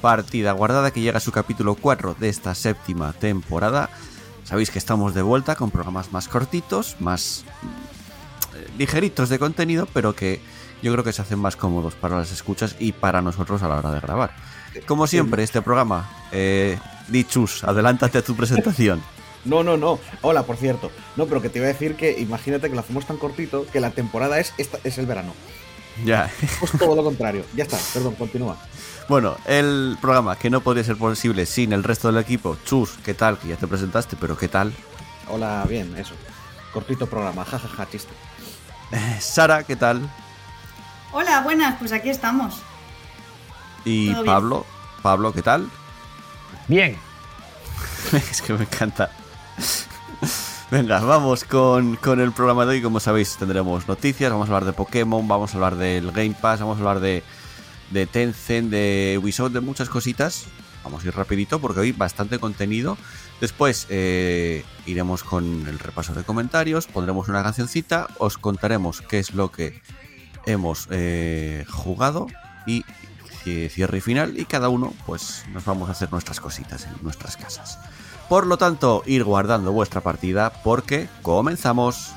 Partida Guardada que llega a su capítulo 4 de esta séptima temporada. Sabéis que estamos de vuelta con programas más cortitos, más eh, ligeritos de contenido, pero que yo creo que se hacen más cómodos para las escuchas y para nosotros a la hora de grabar. Como siempre, este programa, eh, Dichus, adelántate a tu presentación. No, no, no. Hola, por cierto. No, pero que te iba a decir que imagínate que lo hacemos tan cortito que la temporada es esta, es el verano. Ya. Pues todo lo contrario. Ya está, perdón, continúa. Bueno, el programa que no podría ser posible sin el resto del equipo. Chus, ¿qué tal? Que ya te presentaste, pero ¿qué tal? Hola, bien, eso. Cortito programa, jajaja, chiste. Eh, Sara, ¿qué tal? Hola, buenas, pues aquí estamos. Y. Pablo, Pablo, ¿qué tal? Bien, es que me encanta. Venga, vamos con, con el programa de hoy. Como sabéis, tendremos noticias, vamos a hablar de Pokémon, vamos a hablar del Game Pass, vamos a hablar de, de Tencent, de Ubisoft, de muchas cositas. Vamos a ir rapidito porque hoy bastante contenido. Después eh, iremos con el repaso de comentarios, pondremos una cancioncita, os contaremos qué es lo que hemos eh, jugado y ci- cierre y final y cada uno pues nos vamos a hacer nuestras cositas en nuestras casas. Por lo tanto, ir guardando vuestra partida porque comenzamos.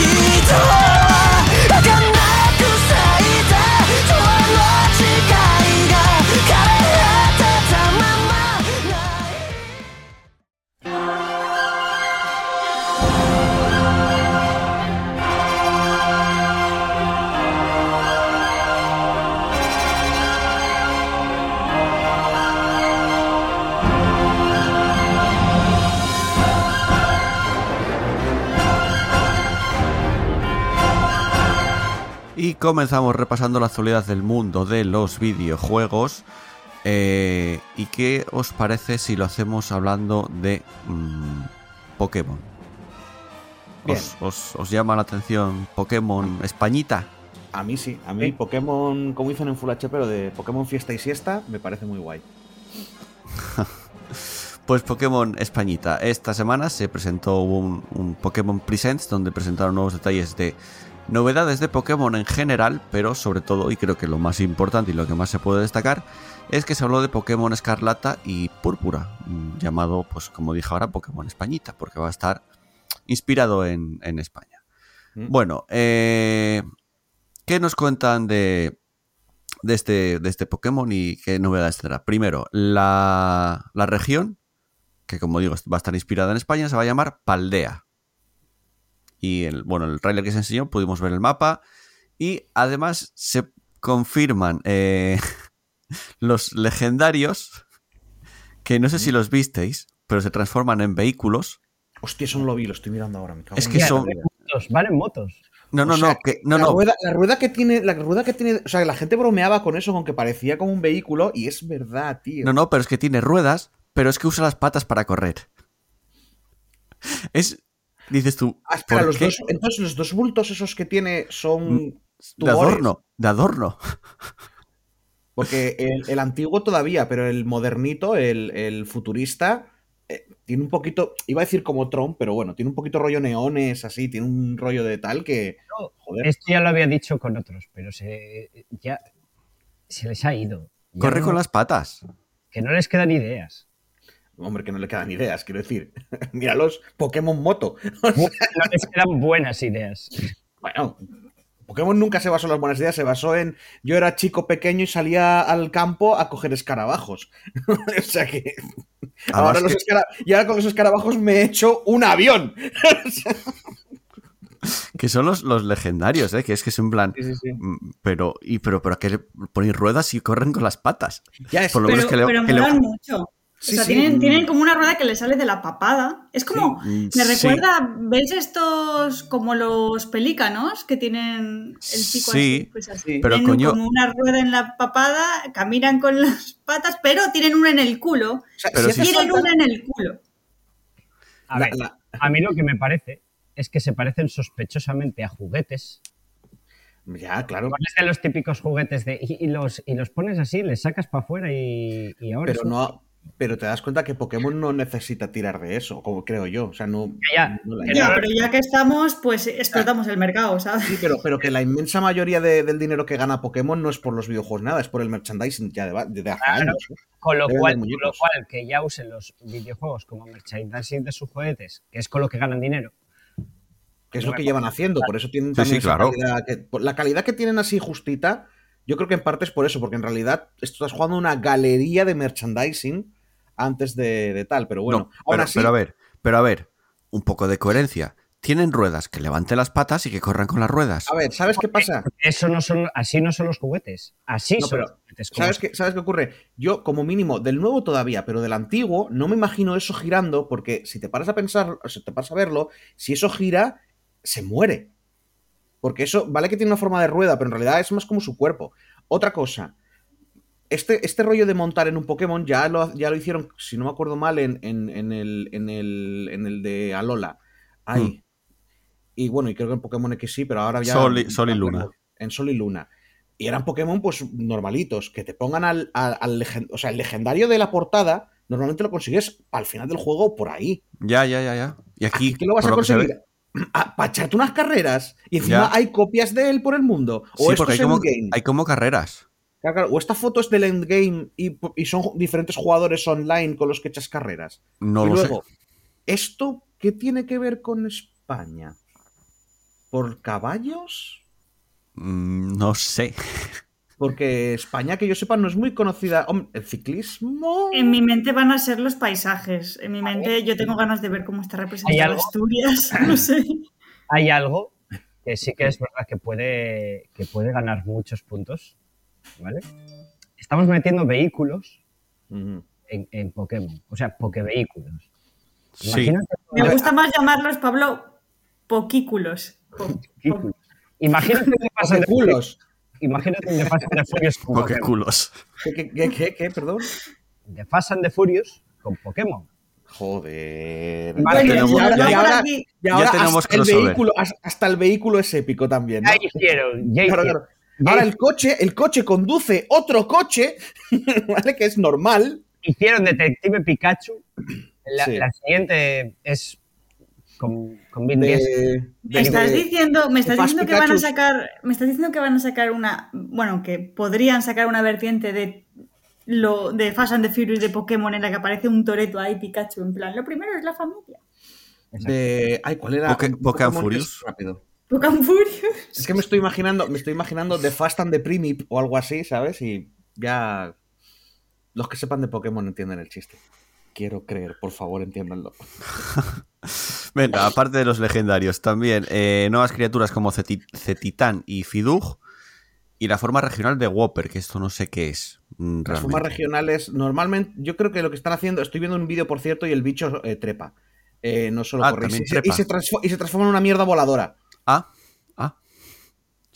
Y comenzamos repasando la actualidad del mundo de los videojuegos. Eh, ¿Y qué os parece si lo hacemos hablando de mm, Pokémon? ¿Os, os- os llama la atención Pokémon Españita? A mí sí, a mí Pokémon, como dicen en Full HP, pero de Pokémon Fiesta y Siesta, me parece muy guay. Pues Pokémon Españita. Esta semana se presentó un, un Pokémon Presents donde presentaron nuevos detalles de novedades de Pokémon en general, pero sobre todo, y creo que lo más importante y lo que más se puede destacar, es que se habló de Pokémon Escarlata y Púrpura, mm, llamado, pues como dije ahora, Pokémon Españita, porque va a estar inspirado en, en España. Mm. Bueno, eh, ¿qué nos cuentan de, de, este, de este Pokémon y qué novedades tendrá? Primero, la, la región, que como digo va a estar inspirada en España, se va a llamar Paldea. Y el, bueno, el trailer que se enseñó pudimos ver el mapa y además se confirman eh, los legendarios que no sé si los visteis, pero se transforman en vehículos. Hostia, eso no lo vi, lo estoy mirando ahora. Me cago Es en que son- vida. motos, valen motos. No, no, O sea, no, que, no, la, no, Rueda, la rueda que tiene, la rueda que tiene, o sea, la gente bromeaba con eso, con que parecía como un vehículo, y es verdad, tío. No, no, pero es que tiene ruedas, pero es que usa las patas para correr. Es. Dices tú. Ah, espera, ¿por los qué? dos, entonces los dos bultos esos que tiene son De tumores. adorno, de adorno. Porque el, el antiguo todavía, pero el modernito, el, el futurista, eh, tiene un poquito, iba a decir como Tron, pero bueno, tiene un poquito rollo neones, así, tiene un rollo de tal que. Joder. Esto ya lo había dicho con otros, pero se, ya se les ha ido. Ya Corre no- con las patas. Que no les quedan ideas. Hombre, que no le quedan ideas, quiero decir. Míralos, Pokémon Moto. No les quedan buenas ideas. Bueno, Pokémon nunca se basó en las buenas ideas, se basó en yo era chico pequeño y salía al campo a coger escarabajos. o sea que ahora los que- escara- y ahora con los escarabajos me he hecho un avión. Que son los, los legendarios, ¿eh? Que es que es en plan. Sí, sí, sí. mm, Pero, y, pero, pero que le ponéis ruedas y corren con las patas. Ya es, Por lo Pero, menos que le- pero que le- mucho. Sí, o sea, sí. tienen, tienen como una rueda que le sale de la papada. Es como, Sí. me Sí. recuerda, ¿veis estos como los pelícanos que tienen el pico Sí, así? Pues así. sí. pero tienen coño- como una rueda en la papada, caminan con las patas, pero tienen una en el culo. O sea, Pero si Tienen falta- una en el culo. A ver, la- a mí lo que me parece es que se parecen sospechosamente a juguetes. Ya, claro. Pones de los típicos juguetes de. Y, y los, y los pones así, les sacas para afuera y, y ahora. Pero no. Pero te das cuenta que Pokémon no necesita tirar de eso, como creo yo. O sea, no. Ya, no la Ya, pero ya que estamos, pues explotamos el mercado, ¿sabes? Sí, pero, pero que la inmensa mayoría de- del dinero que gana Pokémon no es por los videojuegos nada, es por el merchandising ya de, de hace Claro. años. ¿eh? Con lo, cual, con lo cual, que ya usen los videojuegos como merchandising de sus juguetes, que es con lo que ganan dinero. Que es lo que llevan haciendo, por eso tienen Sí, también sí, claro. calidad. que- por la calidad que tienen así justita, yo creo que en parte es por eso, porque en realidad estás jugando una galería de merchandising antes de, de tal, pero bueno. No, aún pero, así, pero a ver, pero a ver, un poco de coherencia. Tienen ruedas que levanten las patas y que corran con las ruedas. a ver, ¿sabes qué pasa? Eso no son, así no son los juguetes. Así No, son pero, los juguetes. ¿Sabes qué, ¿Sabes qué ocurre? Yo, como mínimo, del nuevo todavía, pero del antiguo, no me imagino eso girando, porque si te paras a pensar, o si te paras a verlo, si eso gira, se muere. Porque eso, vale que tiene una forma de rueda, pero en realidad es más como su cuerpo. Otra cosa, este, este rollo de montar en un Pokémon ya lo, ya lo hicieron, si no me acuerdo mal, en, en- en el, en, el, en el de Alola. Ahí. Hmm. Y bueno, y creo que en Pokémon X sí, pero ahora ya. Sol y- Sol y Luna. En Sol y Luna. Y eran Pokémon, pues, normalitos. Que te pongan al, al, O sea, el legendario de la portada, normalmente lo consigues al final del juego por ahí. Ya, ya, ya, ya. Y aquí, que lo vas a conseguir. Para echarte unas carreras. Y encima Ya. hay copias de él por el mundo. O Sí, esto porque hay es como, endgame. hay como carreras. Claro, claro. O esta foto es del endgame y, y son diferentes jugadores online con los que echas carreras. No y lo luego, sé. ¿esto qué tiene que ver con España? ¿Por caballos? Mm, No sé. Porque España, que yo sepa, no es muy conocida. El ciclismo. En mi mente van a ser los paisajes. En mi mente yo tengo ganas de ver cómo está ¿Hay representada? Asturias. No sé. Hay algo que sí que es verdad que puede, que puede ganar muchos puntos. ¿Vale? Estamos metiendo vehículos en, en Pokémon. O sea, Pokevehículos. Sí. Me gusta más llamarlos, Pablo, poquículos. Po- po- imagínate que pasan de culos. Imagínate que pasan de Furious con Pokémon. culos. ¿Qué, qué, qué, qué, qué? Perdón. De Fast and the Furious con Pokémon. Joder. Vale, Bueno, tenemos- y ahora, ya- y por ahora- aquí- y ahora tenemos hasta, el vehículo, hasta el vehículo es épico también. ¿no? Ya hicieron, ya Claro, hicieron. claro. Ahora el coche, el coche conduce otro coche, ¿vale? Que es normal. Hicieron Detective Pikachu. La, Sí. la siguiente es con, con Vin Diesel. De, Me de- estás de- diciendo, me estás Fast diciendo que van a sacar, me estás diciendo que van a sacar una, bueno, que podrían sacar una vertiente de lo de Fast and the Furious de Pokémon en la que aparece un Toreto ahí Pikachu en plan, lo primero es la familia. de- ay, ¿cuál era? Pokémon Furious. es Rápido. Pokémon Furious. Es que me estoy imaginando, me estoy imaginando The Fast and the Primip o algo así, ¿sabes? Y ya los que sepan de Pokémon entienden el chiste. Quiero creer, por favor, entiéndanlo. Venga, aparte de los legendarios, también eh, nuevas criaturas como Ceti- Cetitán y Fidug. Y la forma regional de Whopper, que esto no sé qué es. mm, Las formas regionales, normalmente, yo creo que lo que están haciendo, estoy viendo un vídeo, por cierto, y el bicho eh, trepa. Eh, no solo Ah, corre. Y se, y, se transforma en una mierda voladora. Ah.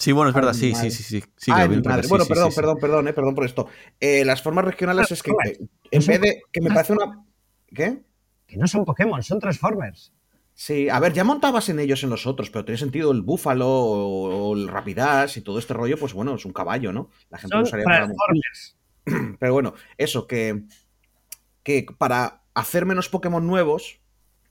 Sí, bueno, es verdad, sí, sí, sí, sí. sí, madre. bueno, sí, perdón, sí, sí. perdón, perdón, eh, perdón por esto. Eh, las formas regionales es que, en vez de que me parece una... ¿Qué? Que no son Pokémon, son Transformers. Sí, a ver, ya montabas en ellos en los otros, pero tiene sentido el búfalo o, o el rapidash y todo este rollo, pues bueno, es un caballo, ¿no? La gente lo usaría para... Transformers. Pero bueno, eso, que, que para hacer menos Pokémon nuevos,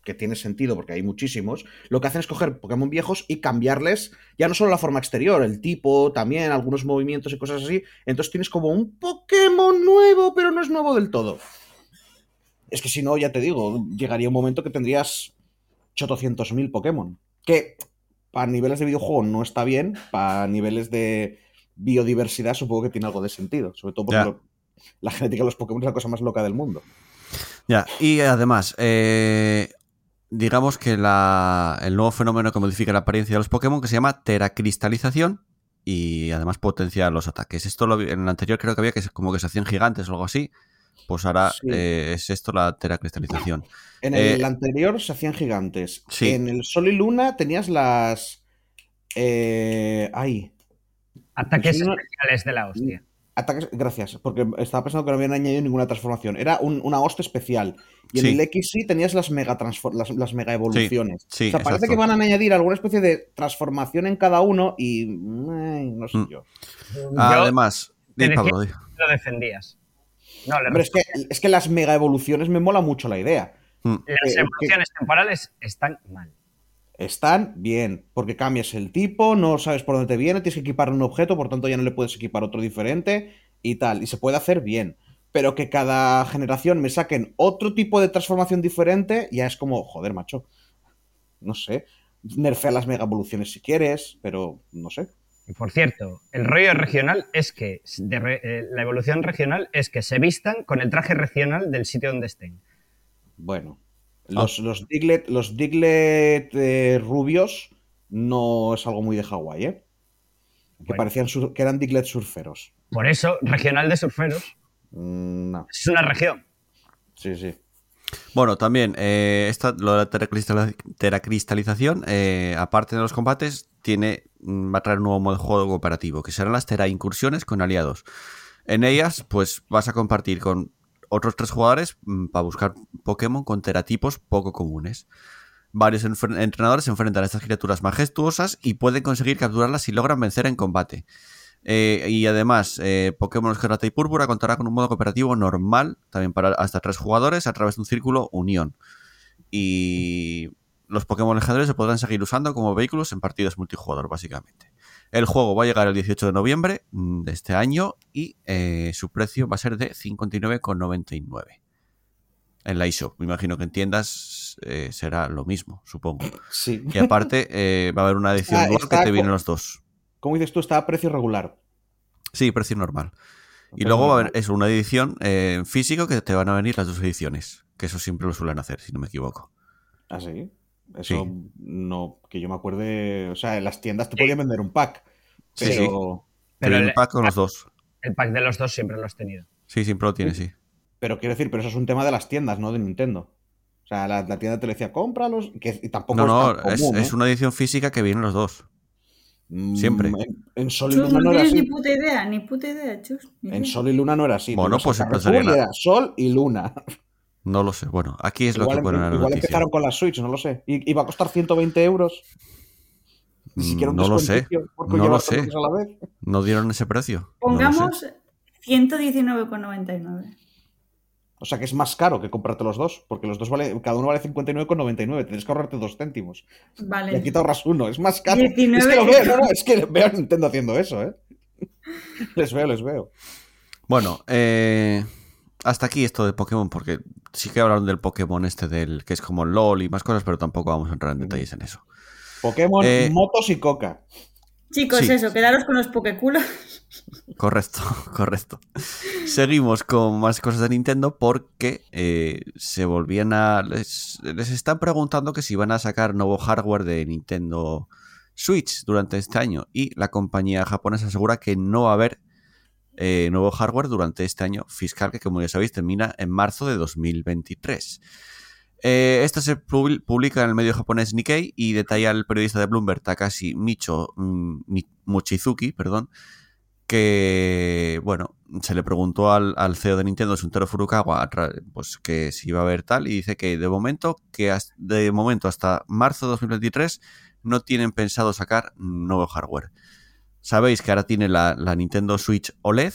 que tiene sentido porque hay muchísimos, lo que hacen es coger Pokémon viejos y cambiarles ya no solo la forma exterior, el tipo, también algunos movimientos y cosas así. Entonces tienes como un Pokémon nuevo, pero no es nuevo del todo. Es que si no, ya te digo, llegaría un momento que tendrías 800.000 Pokémon. Que para niveles de videojuego no está bien, para niveles de biodiversidad supongo que tiene algo de sentido. Sobre todo porque lo- la genética de los Pokémon es la cosa más loca del mundo. Ya, y además, eh, digamos que la- el nuevo fenómeno que modifica la apariencia de los Pokémon que se llama teracristalización y además potencia los ataques. Esto lo en el anterior creo que había que se- como que se hacían gigantes o algo así, Pues ahora Sí. eh, es esto la teracristalización. En el Eh, anterior se hacían gigantes. Sí. En el Sol y Luna tenías las. Eh, ay. Ataques no- especiales de la hostia. Ataques. Gracias, porque estaba pensando que no habían añadido ninguna transformación. Era un- una hoste especial. Y en Sí. el X sí tenías las mega, transfor- las, las mega evoluciones. sí, o sea, parece exacto. que van a añadir alguna especie de transformación en cada uno y. ay, no sé Mm. yo. Yo Además, di, Pablo, di. lo defendías. No, le Hombre, es que, es que las mega evoluciones me mola mucho la idea. Mm, las eh, evoluciones temporales están mal. Están bien, porque cambias el tipo, no sabes por dónde te viene, tienes que equipar un objeto, por tanto ya no le puedes equipar otro diferente y tal, y se puede hacer bien. Pero que cada generación me saquen otro tipo de transformación diferente, ya es como, joder, macho. No sé. Nerfea las mega evoluciones si quieres, pero no sé. Y por cierto, el rollo regional es que de re- eh, la evolución regional es que se vistan con el traje regional del sitio donde estén. Bueno. Los, los Diglett, los Diglett eh, rubios no es algo muy de Hawái, ¿eh? Que Bueno. parecían sur- que eran Diglett surferos. Por eso, regional de surferos Mm, no. es una región. Sí, sí. Bueno, también, eh, esta, lo de la teracristal- teracristalización, eh, aparte de los combates, tiene, mm, va a traer un nuevo modo de juego cooperativo, que serán las tera incursiones con aliados. En ellas, pues vas a compartir con otros tres jugadores mm, para buscar Pokémon con teratipos poco comunes. Varios entrenadores se enfrentan a estas criaturas majestuosas y pueden conseguir capturarlas si logran vencer en combate. Eh, y además, eh, Pokémon Escarlata y Púrpura contará con un modo cooperativo normal, también para hasta tres jugadores, a través de un círculo unión. Y los Pokémon legendarios se podrán seguir usando como vehículos en partidos multijugador, básicamente. El juego va a llegar el 18 de noviembre mm, de este año y eh, su precio va a ser de 59,99 en la eShop. Me imagino que en tiendas eh, será lo mismo, supongo. Sí. Y aparte eh, va a haber una edición Ah, dual que te vienen los dos. Como dices tú, está a precio regular. Sí, precio normal. Y luego va a haber eso, una edición eh, en físico que te van a venir las dos ediciones. Que eso siempre lo suelen hacer, si no me equivoco. ¿Ah, sí? Eso Sí. no, que yo me acuerde. O sea, en las tiendas te podían vender un pack. Sí, Pero. sí. Pero Pero el- el pack con los dos. El pack de los dos siempre lo has tenido. Sí, siempre lo tiene, sí. Pero quiero decir, pero eso es un tema de las tiendas, no de Nintendo. O sea, la, la tienda te le decía, cómpralos. Que, y tampoco No, no, es tan es, común, es ¿eh? una edición física que vienen los dos. Mm, siempre. En, en Sol y Chus, Luna no no era tienes ni así. puta idea, ni puta idea, Chus. ni En. Sol y Luna no era así. Tú Bueno, pues a- era Sol y Luna. No lo sé. Bueno, aquí es lo igual que pone en la igual noticia. empezaron con la Switch, no lo sé. Y iba a costar 120 euros. Ni siquiera un Mm, No lo sé. No lo sé. a la vez. No dieron ese precio. No. Pongamos 119,99. O sea que es más caro que comprarte los dos, porque los dos vale, cada uno vale 59,99. Tienes que ahorrarte dos céntimos. Vale. Y aquí te ahorras uno, es más caro. 19. Es que lo veo, no, no, es que veo a Nintendo haciendo eso, ¿eh? Les veo, les veo. Bueno, eh, hasta aquí esto de Pokémon, porque sí que hablaron del Pokémon este del que es como LOL y más cosas, pero tampoco vamos a entrar en detalles en eso. Pokémon, Eh, motos y coca. Chicos, Sí. eso, quedaros con los pokeculos. Correcto, correcto. Seguimos con más cosas de Nintendo porque eh, se volvían a... Les, les están preguntando que si van a sacar nuevo hardware de Nintendo Switch durante este año y la compañía japonesa asegura que no va a haber eh, nuevo hardware durante este año fiscal que como ya sabéis termina en marzo de 2023. Eh, esto se pub- publica en el medio japonés Nikkei y detalla el periodista de Bloomberg Takashi Micho, mm, perdón, que, bueno, se le preguntó al, al CEO de Nintendo, Suntaro Furukawa, pues que si iba a haber tal, y dice que de momento, que de momento hasta marzo de 2023 no tienen pensado sacar nuevo hardware. Sabéis que ahora tiene la, la Nintendo Switch OLED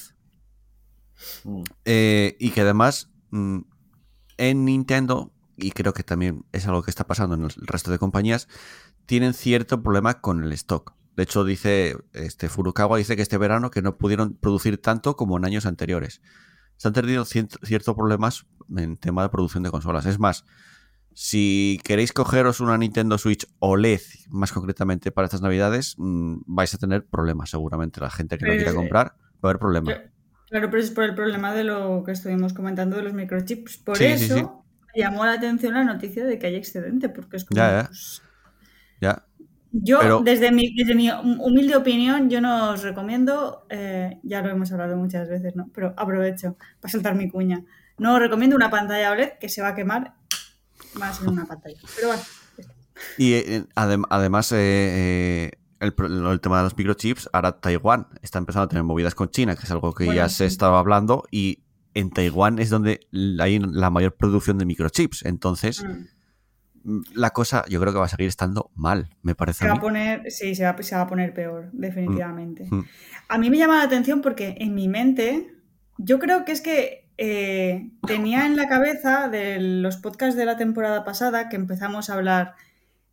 Mm. eh, y que además mm, en Nintendo, y creo que también es algo que está pasando en el resto de compañías, tienen cierto problema con el stock. De hecho, dice este Furukawa dice que este verano que no pudieron producir tanto como en años anteriores. Se han tenido ciertos problemas en tema de producción de consolas. Es más, si queréis cogeros una Nintendo Switch OLED, más concretamente para estas navidades, mm, vais a tener problemas seguramente. La gente que lo Pero quiera es- comprar va a haber problemas. Claro, pero es por el problema de lo que estuvimos comentando de los microchips. Por Sí, eso sí. me llamó la atención la noticia de que hay excedente, porque es como. Ya, ya. pues, Ya, yo, Pero- desde, mi, desde mi humilde opinión, yo no os recomiendo, eh, ya lo hemos hablado muchas veces, ¿no? Pero aprovecho para soltar mi cuña. No recomiendo una pantalla OLED que se va a quemar más en una pantalla. Pero bueno, Y eh, adem- además, eh, eh, el, tema de los microchips, ahora Taiwán está empezando a tener movidas con China, que es algo que Bueno, ya se estaba hablando, y en Taiwán es donde hay la mayor producción de microchips. Entonces, mm, mm, la cosa yo creo que va a seguir estando mal, me parece se a va mí. a poner, sí, se va, se va a poner peor, definitivamente. Mm. A mí me llama la atención porque en mi mente, yo creo que es que eh, tenía en la cabeza de los podcasts de la temporada pasada que empezamos a hablar,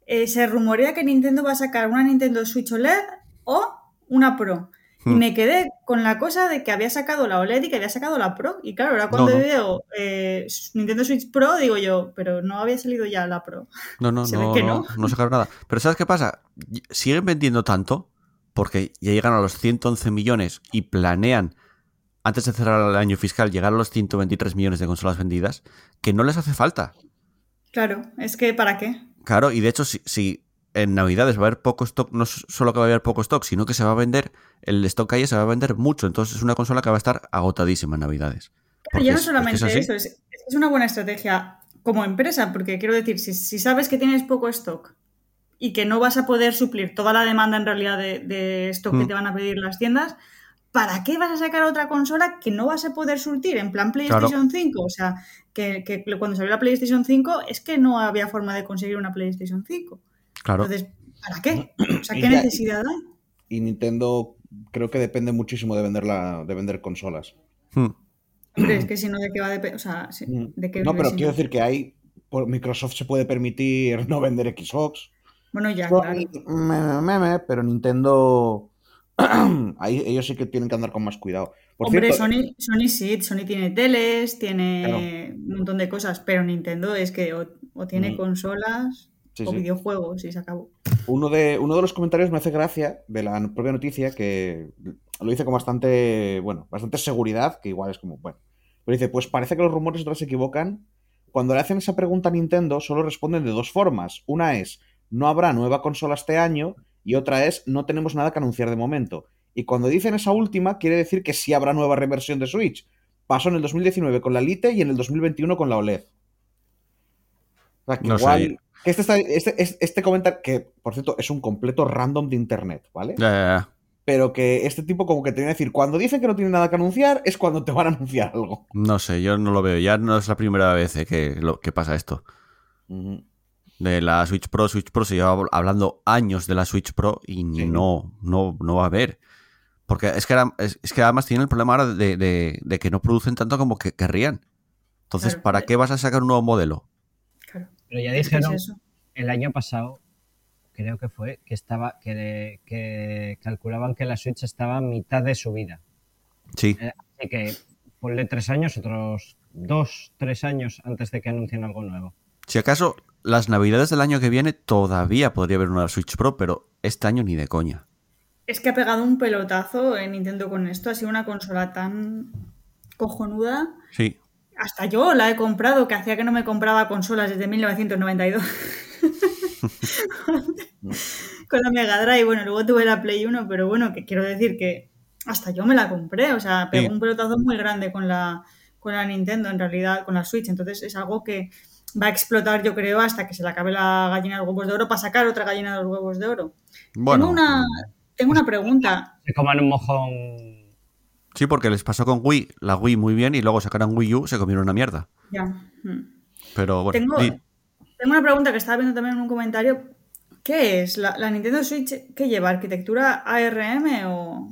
eh, se rumorea que Nintendo va a sacar una Nintendo Switch OLED o una Pro. Y Hmm. me quedé con la cosa de que había sacado la OLED y que había sacado la Pro. Y claro, ahora cuando No, no. veo eh, Nintendo Switch Pro, digo yo, pero no había salido ya la Pro. No, no, Se ve no, que no, no. sacaron nada. Pero ¿sabes qué pasa? Siguen vendiendo tanto porque ya llegan a los 111 millones y planean, antes de cerrar el año fiscal, llegar a los 123 millones de consolas vendidas, que no les hace falta. Claro, es que ¿para qué? Claro, y de hecho, si, si en Navidades va a haber poco stock, no solo que va a haber poco stock, sino que se va a vender, el stock que haya se va a vender mucho. Entonces es una consola que va a estar agotadísima en Navidades. Porque ya no es- es que solamente es eso, es, es una buena estrategia como empresa, porque quiero decir, si, si sabes que tienes poco stock y que no vas a poder suplir toda la demanda en realidad de, de stock que Mm. te van a pedir las tiendas, ¿para qué vas a sacar otra consola que no vas a poder surtir? En plan PlayStation 5, o sea, que, que cuando salió la PlayStation 5 es que no había forma de conseguir una PlayStation 5. Claro. Entonces, ¿para qué? O sea, Y ¿qué ya- necesidad hay? Y Nintendo creo que depende muchísimo de vender, la, de vender consolas. Hmm. Hombre, es que si no, ¿de qué va a depender? O sea, sí, Mm. ¿de qué No, pero quiero decir que hay. por- Microsoft se puede permitir no vender Xbox. Bueno, ya, claro. me- me- me, pero Nintendo. ahí ellos sí que tienen que andar con más cuidado. Por Hombre, cierto, Sony, Sony sí, Sony tiene teles, tiene un montón de cosas, pero Nintendo es que o, o tiene Mm. consolas Sí, o sí. videojuegos y se acabó. uno, de, uno de los comentarios me hace gracia de la propia noticia que lo dice con bastante, bueno, bastante seguridad, que igual es como, bueno. Pero dice, pues parece que los rumores vez se equivocan. Cuando le hacen esa pregunta a Nintendo, solo responden de dos formas. Una es, no habrá nueva consola este año, y otra es, no tenemos nada que anunciar de momento. Y cuando dicen esa última, quiere decir que sí habrá nueva reversión de Switch. Pasó en el 2019 con la Lite y en el 2021 con la OLED. O sea, que No sé. igual, que este, está- este, este, comentario, que por cierto es un completo random de internet, ¿vale? Ya, ya, ya. Pero que este tipo como que te viene a decir, cuando dicen que no tienen nada que anunciar, es cuando te van a anunciar algo. No sé, yo no lo veo. Ya no es la primera vez eh, que, lo, que pasa esto. Ujú. De la Switch Pro, Switch Pro se lleva hablando años de la Switch Pro y Sí. no, no, no va a haber. Porque es que, es, es que además tienen el problema ahora de, de- de que no producen tanto como que querrían. Entonces, Claro. ¿para qué vas a sacar un nuevo modelo? Claro. Pero ya Es es dijeron eso. el año pasado, creo que fue, que estaba que, que calculaban que la Switch estaba a mitad de su vida. Sí, Eh, Así que ponle tres años, otros dos, tres años antes de que anuncien algo nuevo. Si acaso las navidades del año que viene todavía podría haber una Switch Pro, pero este año ni de coña. Es que ha pegado un pelotazo en Nintendo con esto. Ha sido una consola tan cojonuda. Sí, Hasta yo la he comprado, que hacía que no me compraba consolas desde 1992. Con la Mega Drive, bueno, luego tuve la Play 1, pero bueno, que quiero decir que hasta yo me la compré, o sea, pegó Sí. un pelotazo muy grande con la, con la Nintendo, en realidad, con la Switch, entonces es algo que va a explotar, yo creo, hasta que se le acabe la gallina de los huevos de oro para sacar otra gallina de los huevos de oro. bueno. Tengo una, tengo una pregunta. Se coman un mojón. Sí, porque les pasó con Wii, la Wii muy bien y luego sacaron Wii U, se comieron una mierda. Ya. Pero bueno, Tengo, tengo una pregunta que estaba viendo también en un comentario. ¿Qué es? ¿La, la Nintendo Switch qué lleva? ¿Arquitectura ARM o,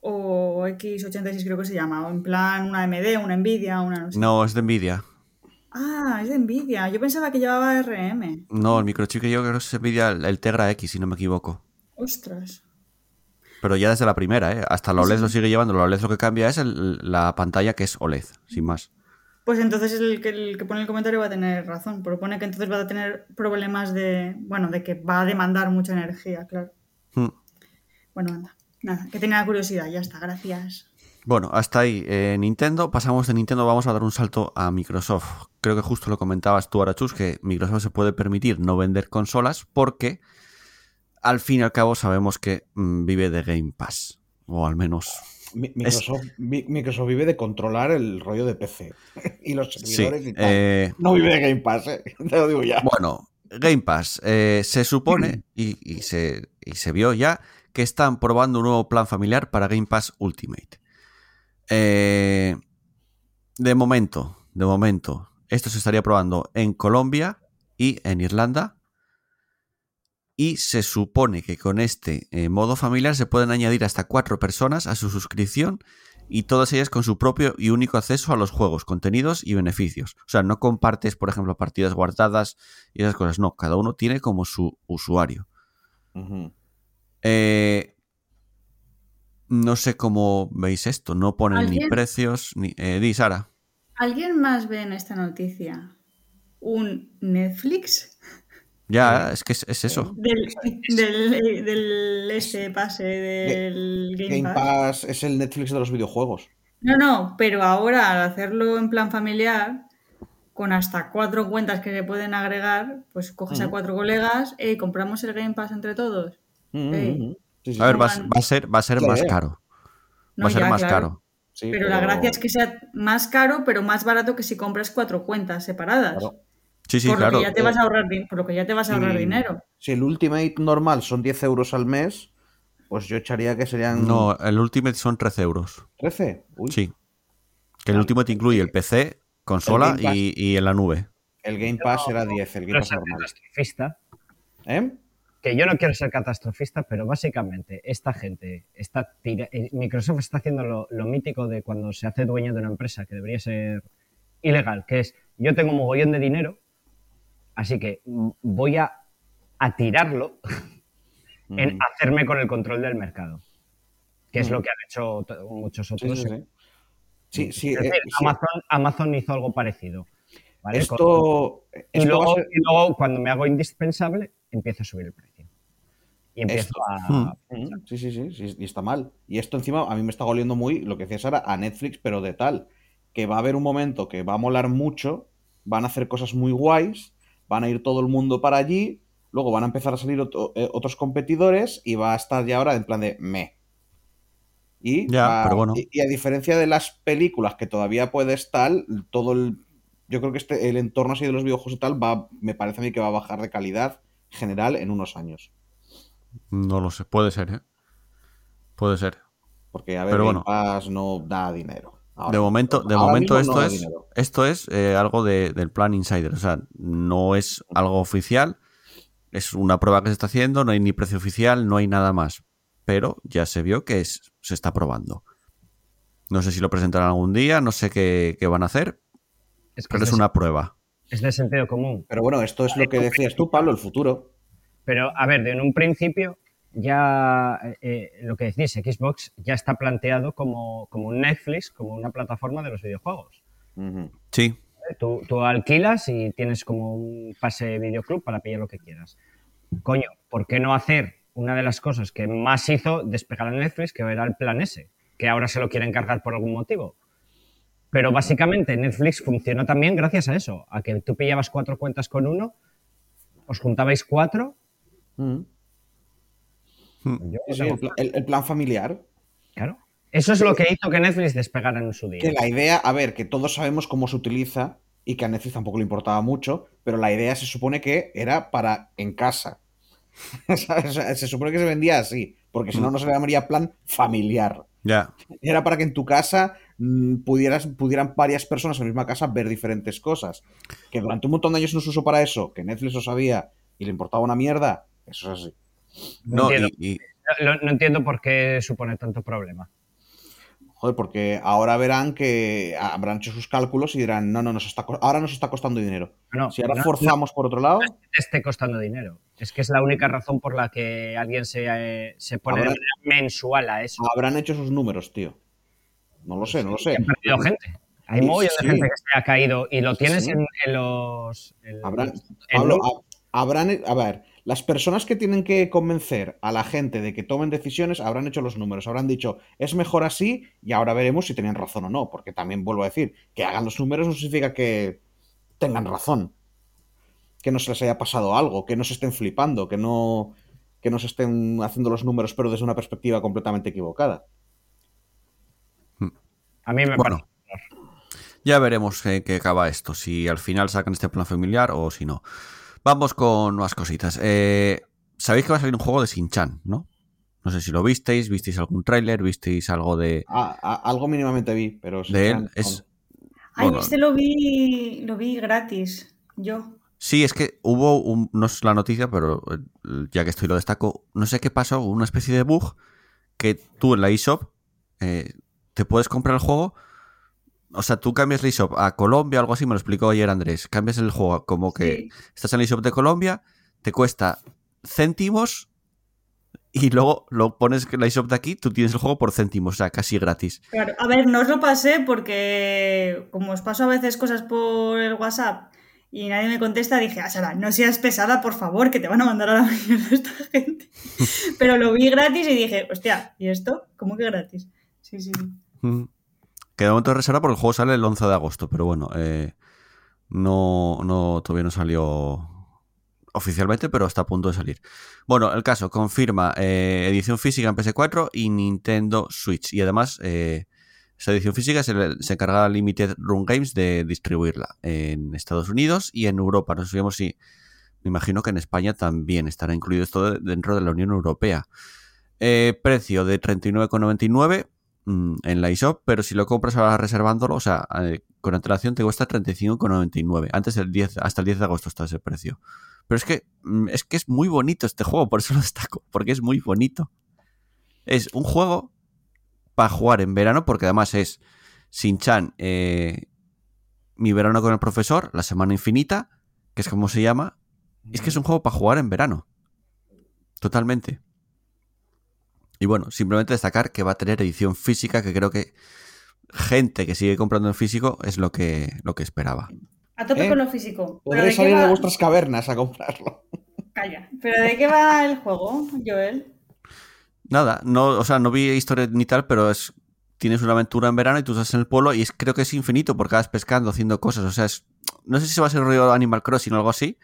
o X86 creo que se llama? ¿O en plan una AMD, una Nvidia, una no sé? no, es de Nvidia. Ah, es de Nvidia. Yo pensaba que llevaba ARM. No, el microchip que yo creo que es Nvidia, el Tegra X, si no me equivoco. Ostras. Pero ya desde la primera, ¿eh? Hasta la OLED lo sigue llevando. La OLED lo que cambia es el- la pantalla que es OLED, sin más. Pues entonces el que, el que pone el comentario va a tener razón. Propone que entonces va a tener problemas de. Bueno, de que va a demandar mucha energía, claro. Hmm. Bueno, anda. Nada, que tenía curiosidad, ya está, gracias. Bueno, hasta ahí eh, Nintendo. Pasamos de Nintendo, vamos a dar un salto a Microsoft. Creo que justo lo comentabas tú, Arachus, que Microsoft se puede permitir no vender consolas porque al fin y al cabo sabemos que mm, vive de Game Pass. O al menos Mi- Microsoft, Mi- Microsoft vive de controlar el rollo de PC y los Sí. servidores y tal. eh, No vive de Game Pass, ¿eh? te lo digo ya. Bueno, Game Pass. eh, se supone y, y se, y se vio ya que están probando un nuevo plan familiar para Game Pass Ultimate. Eh, de momento, de momento, esto se estaría probando en Colombia y en Irlanda. Y se supone que con este eh, modo familiar se pueden añadir hasta cuatro personas a su suscripción y todas ellas con su propio y único acceso a los juegos, contenidos y beneficios. O sea, no compartes, por ejemplo, partidas guardadas y esas cosas. No, cada uno tiene como su usuario. Eh, no sé cómo veis esto. No ponen ni precios ni. Eh, di, Sara. ¿Alguien más ve en esta noticia un Netflix Ya, es que es, es eso. del, del, del este pase del Game, Game Pass? Pass es el Netflix de los videojuegos. No, no, pero ahora al hacerlo en plan familiar, con hasta cuatro cuentas que se pueden agregar, pues coges a cuatro colegas y compramos el Game Pass entre todos. Ujú. Sí, sí, A ver, va, a- va a ser, va a ser más caro. No, va a ser ya, más claro. caro. Sí, pero, la gracia es que sea más caro, pero más barato que si compras cuatro cuentas separadas. Claro. Sí, sí, por, claro. lo que ya te vas a ahorrar, por lo que ya te vas a ahorrar Sí. dinero. Si el Ultimate normal son 10 euros al mes, pues yo echaría que serían No, el Ultimate son 13 euros. 13. Uy, Sí. Que el Ultimate incluye el PC, consola y, y en la nube. El Game Pass era 10, el Game Pass normal. ¿Eh? Que yo no quiero ser catastrofista, pero básicamente esta gente está tira- eh, Microsoft está haciendo lo, lo mítico de cuando se hace dueño de una empresa que debería ser ilegal, que es yo tengo un mogollón de dinero, así que mm, voy a, a tirarlo en Ujú. hacerme con el control del mercado, que es lo que han hecho muchos otros. sí, sí. Sí, sí, Es eh, decir, sí. Amazon, Amazon hizo algo parecido. Esto, a y luego, cuando me hago indispensable, empiezo a subir el precio. Y empiezo Esto- a... Ujú, Sí, sí, sí, sí, y está mal. Y esto encima a mí me está goliendo muy, lo que decía Sara, a Netflix, pero de tal, que va a haber un momento que va a molar mucho, van a hacer cosas muy guays, van a ir todo el mundo para allí, luego van a empezar a salir otro- eh, otros competidores y va a estar ya ahora en plan de me. Y, Ya, va- pero bueno. y, y a diferencia de las películas que todavía puedes tal, todo el... Yo creo que este, el entorno así de los videojuegos y tal va, me parece a mí que va a bajar de calidad general en unos años. No lo sé, puede ser, ¿eh? Puede ser. Porque, a ver, Pero Game bueno. Pass no da dinero. Ahora de momento, de momento no esto es, esto es eh, algo de- del plan insider. O sea, no es algo oficial. Es una prueba que se está haciendo, no hay ni precio oficial, no hay nada más. Pero ya se vio que es- se está probando. No sé si lo presentarán algún día, no sé qué, qué van a hacer, Es que pero es es una prueba. Es de sentido común. Pero bueno, esto es lo que decías tú, Pablo, el futuro. Pero, a ver, en un principio, ya eh, eh, lo que decís, Xbox ya está planteado como, como un Netflix, como una plataforma de los videojuegos. Sí, ¿eh? Tú, tú alquilas y tienes como un pase videoclub para pillar lo que quieras. Coño, ¿por qué no hacer una de las cosas que más hizo despegar a Netflix, que era el plan S, que ahora se lo quieren cargar por algún motivo? Pero básicamente Netflix funcionó también gracias a eso, a que tú pillabas cuatro cuentas con uno, os juntabais cuatro. Ujú. yo Sí, sí, tengo- el, pla- el- el plan familiar. Claro. Eso es lo que hizo que Netflix despegara en su día. Que la idea, a ver, que todos sabemos cómo se utiliza y que a Netflix tampoco le importaba mucho, pero la idea se supone que era para en casa. Se supone que se vendía así, porque si no, no se le llamaría plan familiar. ya. Era para que en tu casa mm, pudieras, pudieran varias personas en la misma casa ver diferentes cosas. Que durante un montón de años no se usó para eso, que Netflix lo sabía y le importaba una mierda, eso es así. No, entiendo. y- y, No, no entiendo por qué supone tanto problema. Joder, porque ahora verán que habrán hecho sus cálculos y dirán, no, no, nos está, ahora nos está costando dinero. No, Si ahora no- forzamos por otro lado, no es que te esté costando dinero. Es que es la única razón por la que alguien se, eh, se pone de Ahora- manera mensual a eso. habrán hecho sus números, tío. No lo sé, no lo sé. Han perdido gente. Hay sí. de gente que se ha caído y lo tienes Sí. en, en los. en- Habrán, en Pablo, los- ha- habrán, a ver, las personas que tienen que convencer a la gente de que tomen decisiones habrán hecho los números, habrán dicho, es mejor así y ahora veremos si tenían razón o no, porque también vuelvo a decir, que hagan los números no significa que tengan razón, que no se les haya pasado algo, que no se estén flipando, que no, que no se estén haciendo los números pero desde una perspectiva completamente equivocada. A mí me Bueno. parece. Ya veremos eh, qué acaba esto, si al final sacan este plan familiar o si no. Vamos con más cositas. Eh, Sabéis que va a salir un juego de Shin-Chan, ¿no? No sé si lo visteis, visteis algún tráiler, visteis algo de, Ah, ah, algo mínimamente vi, pero... de él. Es, Ay, Bueno. este lo vi, lo vi gratis. Yo. Sí, es que hubo, un, no es la noticia, pero eh, ya que estoy lo destaco, no sé qué pasó, una especie de bug que tú en la eShop eh, te puedes comprar el juego, o sea, tú cambias la eShop a Colombia, algo así, me lo explicó ayer Andrés, cambias el juego como que Sí. estás en la eShop de Colombia, te cuesta céntimos y luego lo pones en la eShop de aquí, tú tienes el juego por céntimos, o sea, casi gratis. Claro, a ver, no os lo pasé porque como os paso a veces cosas por el WhatsApp y nadie me contesta, dije, ah, Sara, no seas pesada, por favor, que te van a mandar a la mierda esta gente. Pero lo vi gratis y dije, hostia, ¿y esto? ¿Cómo que gratis? Sí, sí. Mm. Que de reserva porque el juego sale el 11 de agosto, pero bueno, eh, no, todavía no salió oficialmente, pero está a punto de salir. Bueno, el caso confirma eh, edición física en PS4 y Nintendo Switch. Y además, eh, esa edición física se, le- se Limited Run Games de distribuirla en Estados Unidos y en Europa. No sabemos si, me imagino que en España también estará incluido esto de- dentro de la Unión Europea. Precio de 39,99 mm, en la eShop, pero si lo compras ahora reservándolo, o sea, eh, con antelación te cuesta 35,99. Antes del 10, hasta el 10 de agosto está ese precio. Pero es que mm, es que es muy bonito este juego, por eso lo destaco, porque es muy bonito. Es un juego para jugar en verano, porque además es Shin-Chan, eh, mi verano con el profesor, la semana infinita, que es como se llama. Es que es un juego para jugar en verano. Totalmente. Y bueno, simplemente destacar que va a tener edición física, que creo que gente que sigue comprando en físico es lo que, lo que esperaba. A tope Eh, con lo físico. ¿Pero Podré de qué salir de vuestras cavernas a comprarlo. Calla. ¿Pero de qué va el juego, Joel? Nada, no, o sea, no vi historia ni tal, pero es tienes una aventura en verano y tú estás en el pueblo y es, creo que es infinito porque vas pescando, haciendo cosas, o sea, es, no sé si va a ser rollo Animal Crossing o algo así,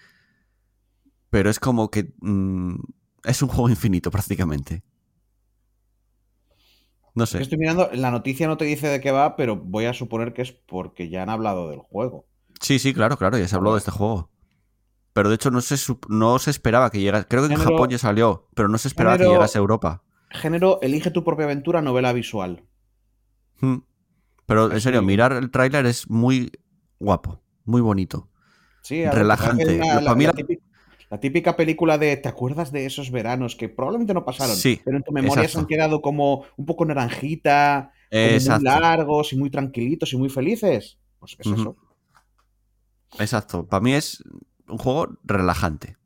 pero es como que mm, es un juego infinito prácticamente. No sé. Estoy mirando, la noticia no te dice de qué va, pero voy a suponer que es porque ya han hablado del juego. Sí, sí, claro, claro, ya se habló de este juego. Pero de hecho no se, no se esperaba que llegase. Creo que en Japón ya salió, pero no se esperaba que llegase a Europa. Género, elige tu propia aventura, novela visual. Mm. Pero en serio, mirar el tráiler es muy guapo, muy bonito. Sí, Relajante. Para mí la la- típica, la típica película de ¿te acuerdas de esos veranos que probablemente no pasaron? Sí, pero en tu memoria se han quedado como un poco naranjita, como muy largos y muy tranquilitos y muy felices. Pues es eso. exacto. Para mí es un juego relajante.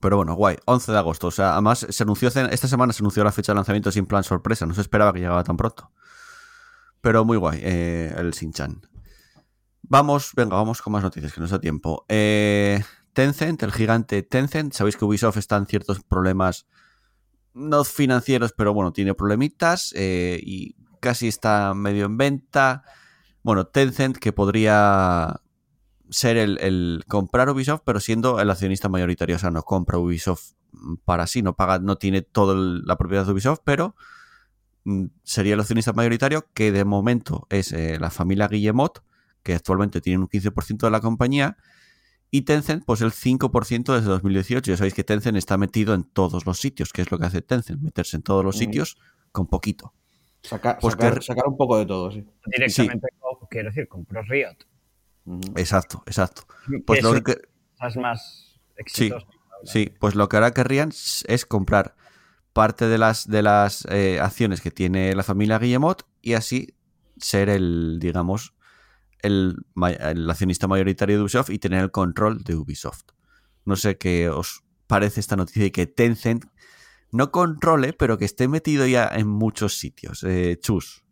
Pero bueno, guay. 11 de agosto. O sea, además se anunció esta semana se anunció la fecha de lanzamiento sin plan sorpresa. No se esperaba que llegara tan pronto. Pero muy guay, eh, el Shin-Chan. Vamos, venga, vamos con más noticias, que nos da tiempo. Eh, Tencent, el gigante Tencent. Sabéis que Ubisoft está en ciertos problemas, no financieros, pero bueno, tiene problemitas eh, y casi está medio en venta. Bueno, Tencent que podría ser el, el comprar Ubisoft, pero siendo el accionista mayoritario. O sea, no compra Ubisoft para sí, no paga, no tiene toda la propiedad de Ubisoft, pero mm, sería el accionista mayoritario, que de momento es eh, la familia Guillemot, que actualmente tienen un 15% de la compañía, y Tencent, pues el 5% desde 2018. Ya sabéis que Tencent está metido en todos los sitios, que es lo que hace Tencent, meterse en todos los sitios con poquito. Saca- Pues sacar, que- sacar un poco de todo, sí. Directamente, quiero decir, compró Riot. Exacto, exacto. Pues lo que, cosas más exitosas. Sí, pues lo que ahora querrían es comprar parte de las, de las eh, acciones que tiene la familia Guillemot y así ser el, digamos, el, accionista mayoritario de Ubisoft y tener el control de Ubisoft. No sé qué os parece esta noticia de que Tencent no controle, pero que esté metido ya en muchos sitios. Eh, chus.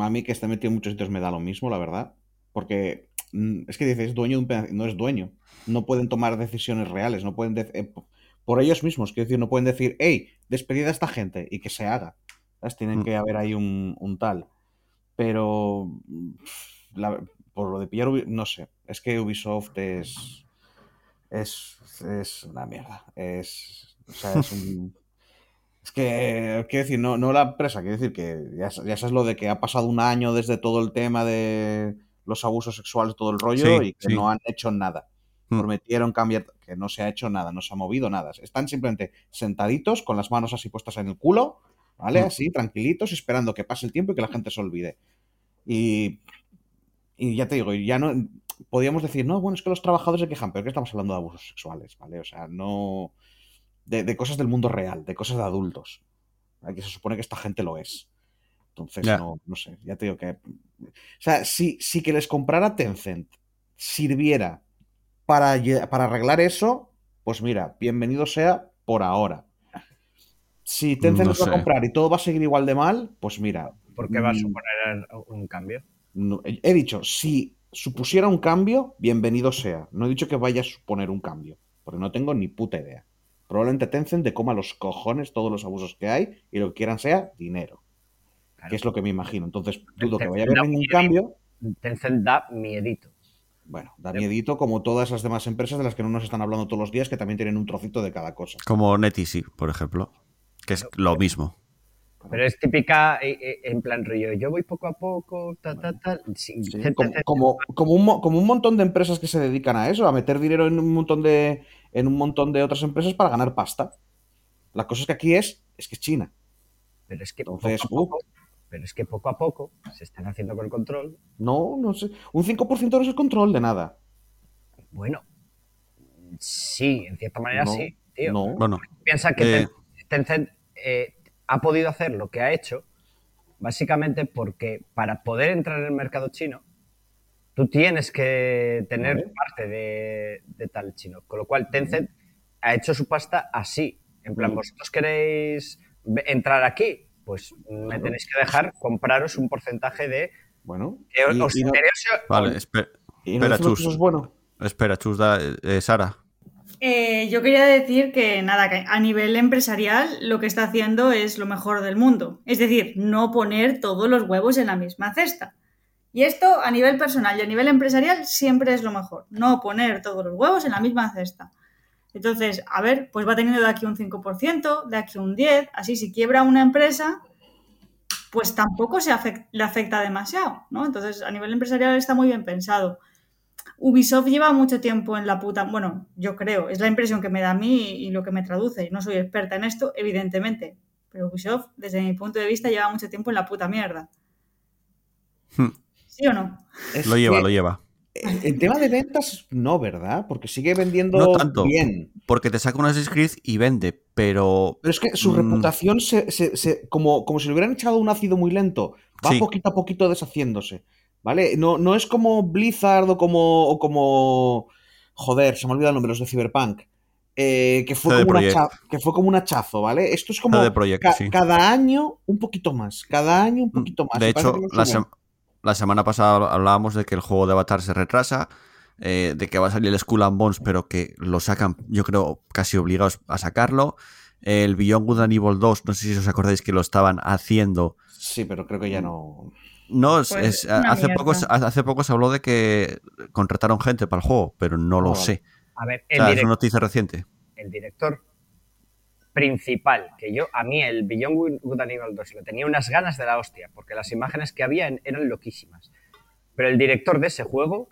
A mí que esté metido en muchos sitios me da lo mismo, la verdad. Porque mm, es que dices, dueño de un pedazo- no es dueño. No pueden tomar decisiones reales, no pueden eh, po- por ellos mismos, quiero decir, no pueden decir, hey, despedida a esta gente y que se haga. ¿Sabes? Tienen Mm. que haber ahí un, un tal. Pero mm, la- por lo de pillar, no sé, es que Ubisoft es es, es una mierda. Es, o sea, es un, Es que, quiero decir, no, no la empresa, quiero decir que ya, ya sabes lo de que ha pasado un año desde todo el tema de los abusos sexuales, todo el rollo, Sí, y que sí. no han hecho nada. Mm. Prometieron cambiar, que no se ha hecho nada, no se ha movido nada. Están simplemente sentaditos, con las manos así puestas en el culo, ¿vale? Mm. Así, tranquilitos, esperando que pase el tiempo y que la gente se olvide. Y, y ya te digo, y ya no. Podríamos decir, no, bueno, es que los trabajadores se quejan, pero que estamos hablando de abusos sexuales, ¿vale? O sea, no. De, de cosas del mundo real, de cosas de adultos. Que se supone que esta gente lo es. Entonces, Ya. no, no sé, ya te digo que. O sea, si, si que les comprara Tencent sirviera para, para arreglar eso, pues mira, bienvenido sea por ahora. Si Tencent No los va a comprar y todo va a seguir igual de mal, pues mira, ¿Por qué va a Mm. suponer un cambio? No- he dicho, si supusiera un cambio, bienvenido sea. No he dicho que vaya a suponer un cambio, porque no tengo ni puta idea. Probablemente Tencent de coma los cojones todos los abusos que hay y lo que quieran sea dinero, Claro. que es lo que me imagino. Entonces, dudo que vaya a haber ningún cambio. Tencent da miedito. Bueno, da miedito como todas las demás empresas de las que no nos están hablando todos los días, que también tienen un trocito de cada cosa. Como NetEasy, por ejemplo. Que es lo mismo. Pero es típica eh, eh, en plan rollo, yo voy poco a poco, ta, ta, ta. Sí, Sí, Tencent- como, como, como un, mo- como un montón de empresas que se dedican a eso, a meter dinero en un montón de, en un montón de otras empresas para ganar pasta. La cosa es que aquí es, es que es China. Pero es que Entonces, poco a poco, pero es que poco a poco se están haciendo con el control. No, no sé. Un 5% no es el control de nada. Bueno, sí, en cierta manera No, sí, tío. No. Bueno, Piensa que Eh. Tencent eh, ha podido hacer lo que ha hecho básicamente porque para poder entrar en el mercado chino tú tienes que tener Vale. parte de, de tal chino. Con lo cual Tencent ha hecho su pasta así. En plan, Mm. vosotros queréis entrar aquí, pues me Claro. tenéis que dejar compraros un porcentaje de Bueno. que os- y- os y no- interese o vale, espera, espera, Chus. es bueno. espera, Chus, da- eh, Sara. Eh, yo quería decir que nada, que a nivel empresarial lo que está haciendo es lo mejor del mundo. Es decir, no poner todos los huevos en la misma cesta. Y esto a nivel personal y a nivel empresarial siempre es lo mejor. No poner todos los huevos en la misma cesta. Entonces, a ver, pues va teniendo de aquí un 5%, de aquí un 10%, así si quiebra una empresa, pues tampoco se le afecta demasiado, ¿no? Entonces, a nivel empresarial está muy bien pensado. Ubisoft lleva mucho tiempo en la puta. Bueno, yo creo, es la impresión que me da a mí y lo que me traduce. No soy experta en esto, evidentemente. Pero Ubisoft, desde mi punto de vista, lleva mucho tiempo en la puta mierda. Hmm, ¿Sí o no? Es Lo lleva, que, lo lleva. eh, En tema de ventas, no, ¿verdad? Porque sigue vendiendo No tanto. bien. Porque te saca un Assassin's Creed y vende, pero Pero es que su Mm. reputación, se, se- se- como, como si le hubieran echado un ácido muy lento, va Sí. poquito a poquito deshaciéndose. ¿Vale? No, no es como Blizzard o como, o como. Joder, se me ha olvidado el nombre, los de Cyberpunk. eh, que, fue como un que fue como un hachazo, ¿vale? Esto es como ca- sí. cada año un poquito más. Cada año un poquito más. de hecho, la, semana pasada hablábamos de que el juego de Avatar se retrasa, eh, de que va a salir el Skull and Bones, pero que lo sacan, yo creo, casi obligados a sacarlo. El Beyond Good and Evil 2, no sé si os acordáis que lo estaban haciendo. Sí, pero creo que ya no. No, es- Pues es- hace, poco, mierda. hace poco se habló de que contrataron gente para el juego, pero no lo sé. A ver, O el, sea, es una noticia reciente. el director principal, que yo, a mí el Beyond Good- and Evil 2 le tenía unas ganas de la hostia, porque las imágenes que había eran loquísimas. Pero el director de ese juego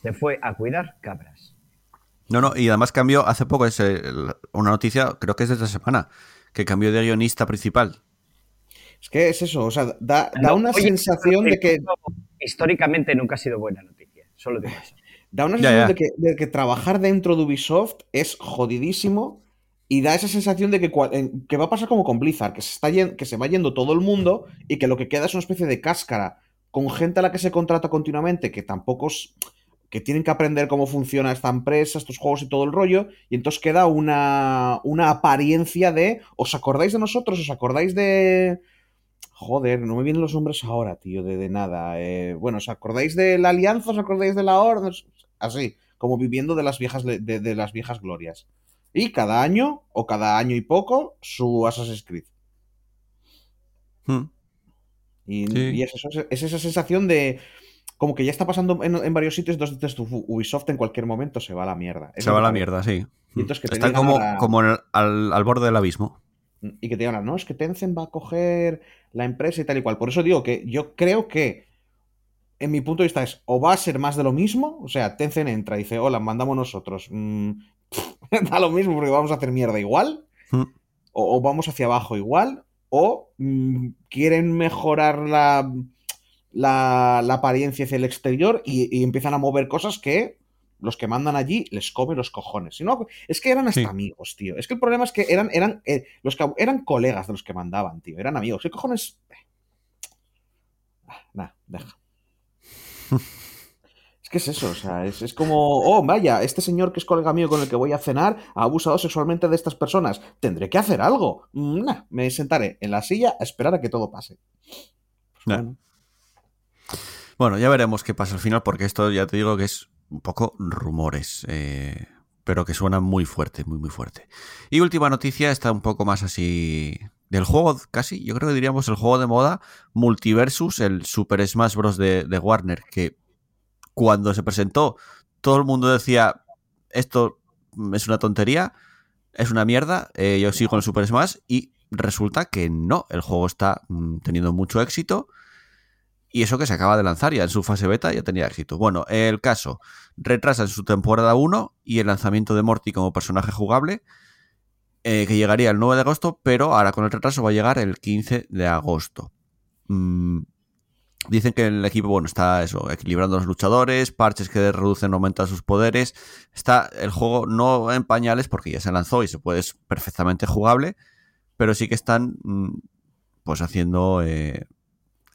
se fue a cuidar cabras. No, no, y además cambió hace poco, es eh, una noticia, creo que es de esta semana, que cambió de guionista principal. Es que es eso, o sea, da, da No, una oye, sensación de que. Históricamente nunca ha sido buena noticia, solo digo eso. Da una sensación ya. De, que, de que trabajar dentro de Ubisoft es jodidísimo y da esa sensación de que, que va a pasar como con Blizzard, que se, está yen- que se va yendo todo el mundo y que lo que queda es una especie de cáscara con gente a la que se contrata continuamente, que tampoco es, que tienen que aprender cómo funciona esta empresa, estos juegos y todo el rollo, y entonces queda una, una apariencia de, ¿os acordáis de nosotros? ¿Os acordáis de... Joder, no me vienen los nombres ahora, tío, de, de nada. Eh, bueno, ¿os acordáis de la Alianza? ¿Os acordáis de la Orden? Así, como viviendo de las viejas, de, de las viejas glorias. Y cada año, o cada año y poco, su Assassin's Creed. Hmm. Y, Sí. y es, eso, es esa sensación de como que ya está pasando en, en varios sitios, entonces dices tú, Ubisoft en cualquier momento se va a la mierda. Es Se va a la mierda, sí. Entonces que te Están como, como el- al, al borde del abismo. y que te digan, no, es que Tencent va a coger la empresa y tal y cual. Por eso digo que yo creo que, en mi punto de vista, es o va a ser más de lo mismo, o sea, Tencent entra y dice, hola, mandamos nosotros. Mm, da lo mismo porque vamos a hacer mierda igual, Mm. o, o vamos hacia abajo igual, o mm, quieren mejorar la, la, la apariencia hacia el exterior y, y empiezan a mover cosas que los que mandan allí les comen los cojones. Si no, es que eran hasta Sí. amigos, tío. Es que el problema es que eran, eran, eh, los que eran colegas de los que mandaban, tío. Eran amigos. ¿Qué cojones? Ah, Nah, deja. Es que es eso, o sea, es, es como, oh, vaya, este señor que es colega mío con el que voy a cenar ha abusado sexualmente de estas personas. Tendré que hacer algo. Mm, Nah, me sentaré en la silla a esperar a que todo pase. Pues Nah. bueno. Bueno, ya veremos qué pasa al final, porque esto ya te digo que es un poco rumores, eh, pero que suenan muy fuerte, muy, muy fuerte. Y última noticia está un poco más así del juego, casi, yo creo que diríamos el juego de moda Multiversus, el Super Smash Bros. de, Warner, que cuando se presentó todo el mundo decía, esto es una tontería, es una mierda, eh, yo sigo en el Super Smash y resulta que no, el juego está mm, teniendo mucho éxito. Y eso que se acaba de lanzar ya en su fase beta ya tenía éxito. Bueno, el caso, retrasan su temporada 1 y el lanzamiento de Morty como personaje jugable, eh, que llegaría el 9 de agosto, pero ahora con el retraso va a llegar el 15 de agosto. Mm, dicen que el equipo, bueno, está eso, equilibrando a los luchadores, parches que reducen o aumentan sus poderes. Está el juego no en pañales porque ya se lanzó y se puede es perfectamente jugable, pero sí que están mm, pues haciendo eh,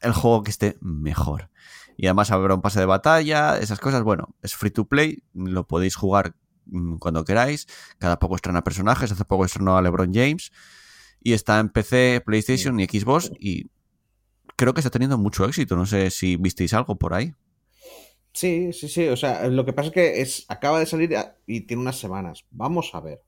el juego que esté mejor. Y además habrá un pase de batalla, esas cosas. Bueno, es free to play, lo podéis jugar mm, cuando queráis. Cada poco estrena personajes, hace poco estrenó a LeBron James. Y está en PC, PlayStation y Xbox. Y creo que está teniendo mucho éxito. No sé si visteis algo por ahí. Sí, sí, sí. O sea, lo que pasa es que es, acaba de salir y tiene unas semanas. Vamos a ver.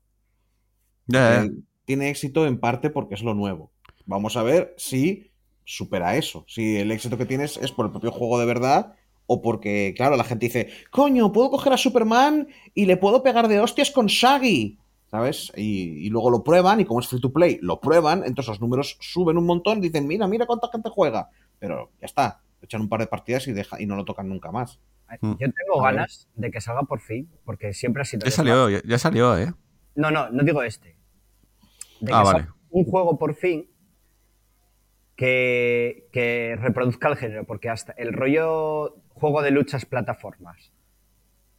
Eh, tiene éxito en parte porque es lo nuevo. Vamos a ver si supera eso. Si el éxito que tienes es por el propio juego de verdad o porque, claro, la gente dice, coño, puedo coger a Superman y le puedo pegar de hostias con Shaggy. ¿Sabes? Y, y luego lo prueban y como es free to play, lo prueban, entonces los números suben un montón, dicen, mira, mira cuánta gente juega. Pero ya está, echan un par de partidas y, deja, y no lo tocan nunca más. Mm. Yo tengo A ver. ganas de que salga por fin, porque siempre ha sido. Ya salió, ya, ya salió, ¿eh? No, no, no digo este. De Ah, que vale. salga un juego por fin que, que reproduzca el género, porque hasta el rollo juego de luchas plataformas.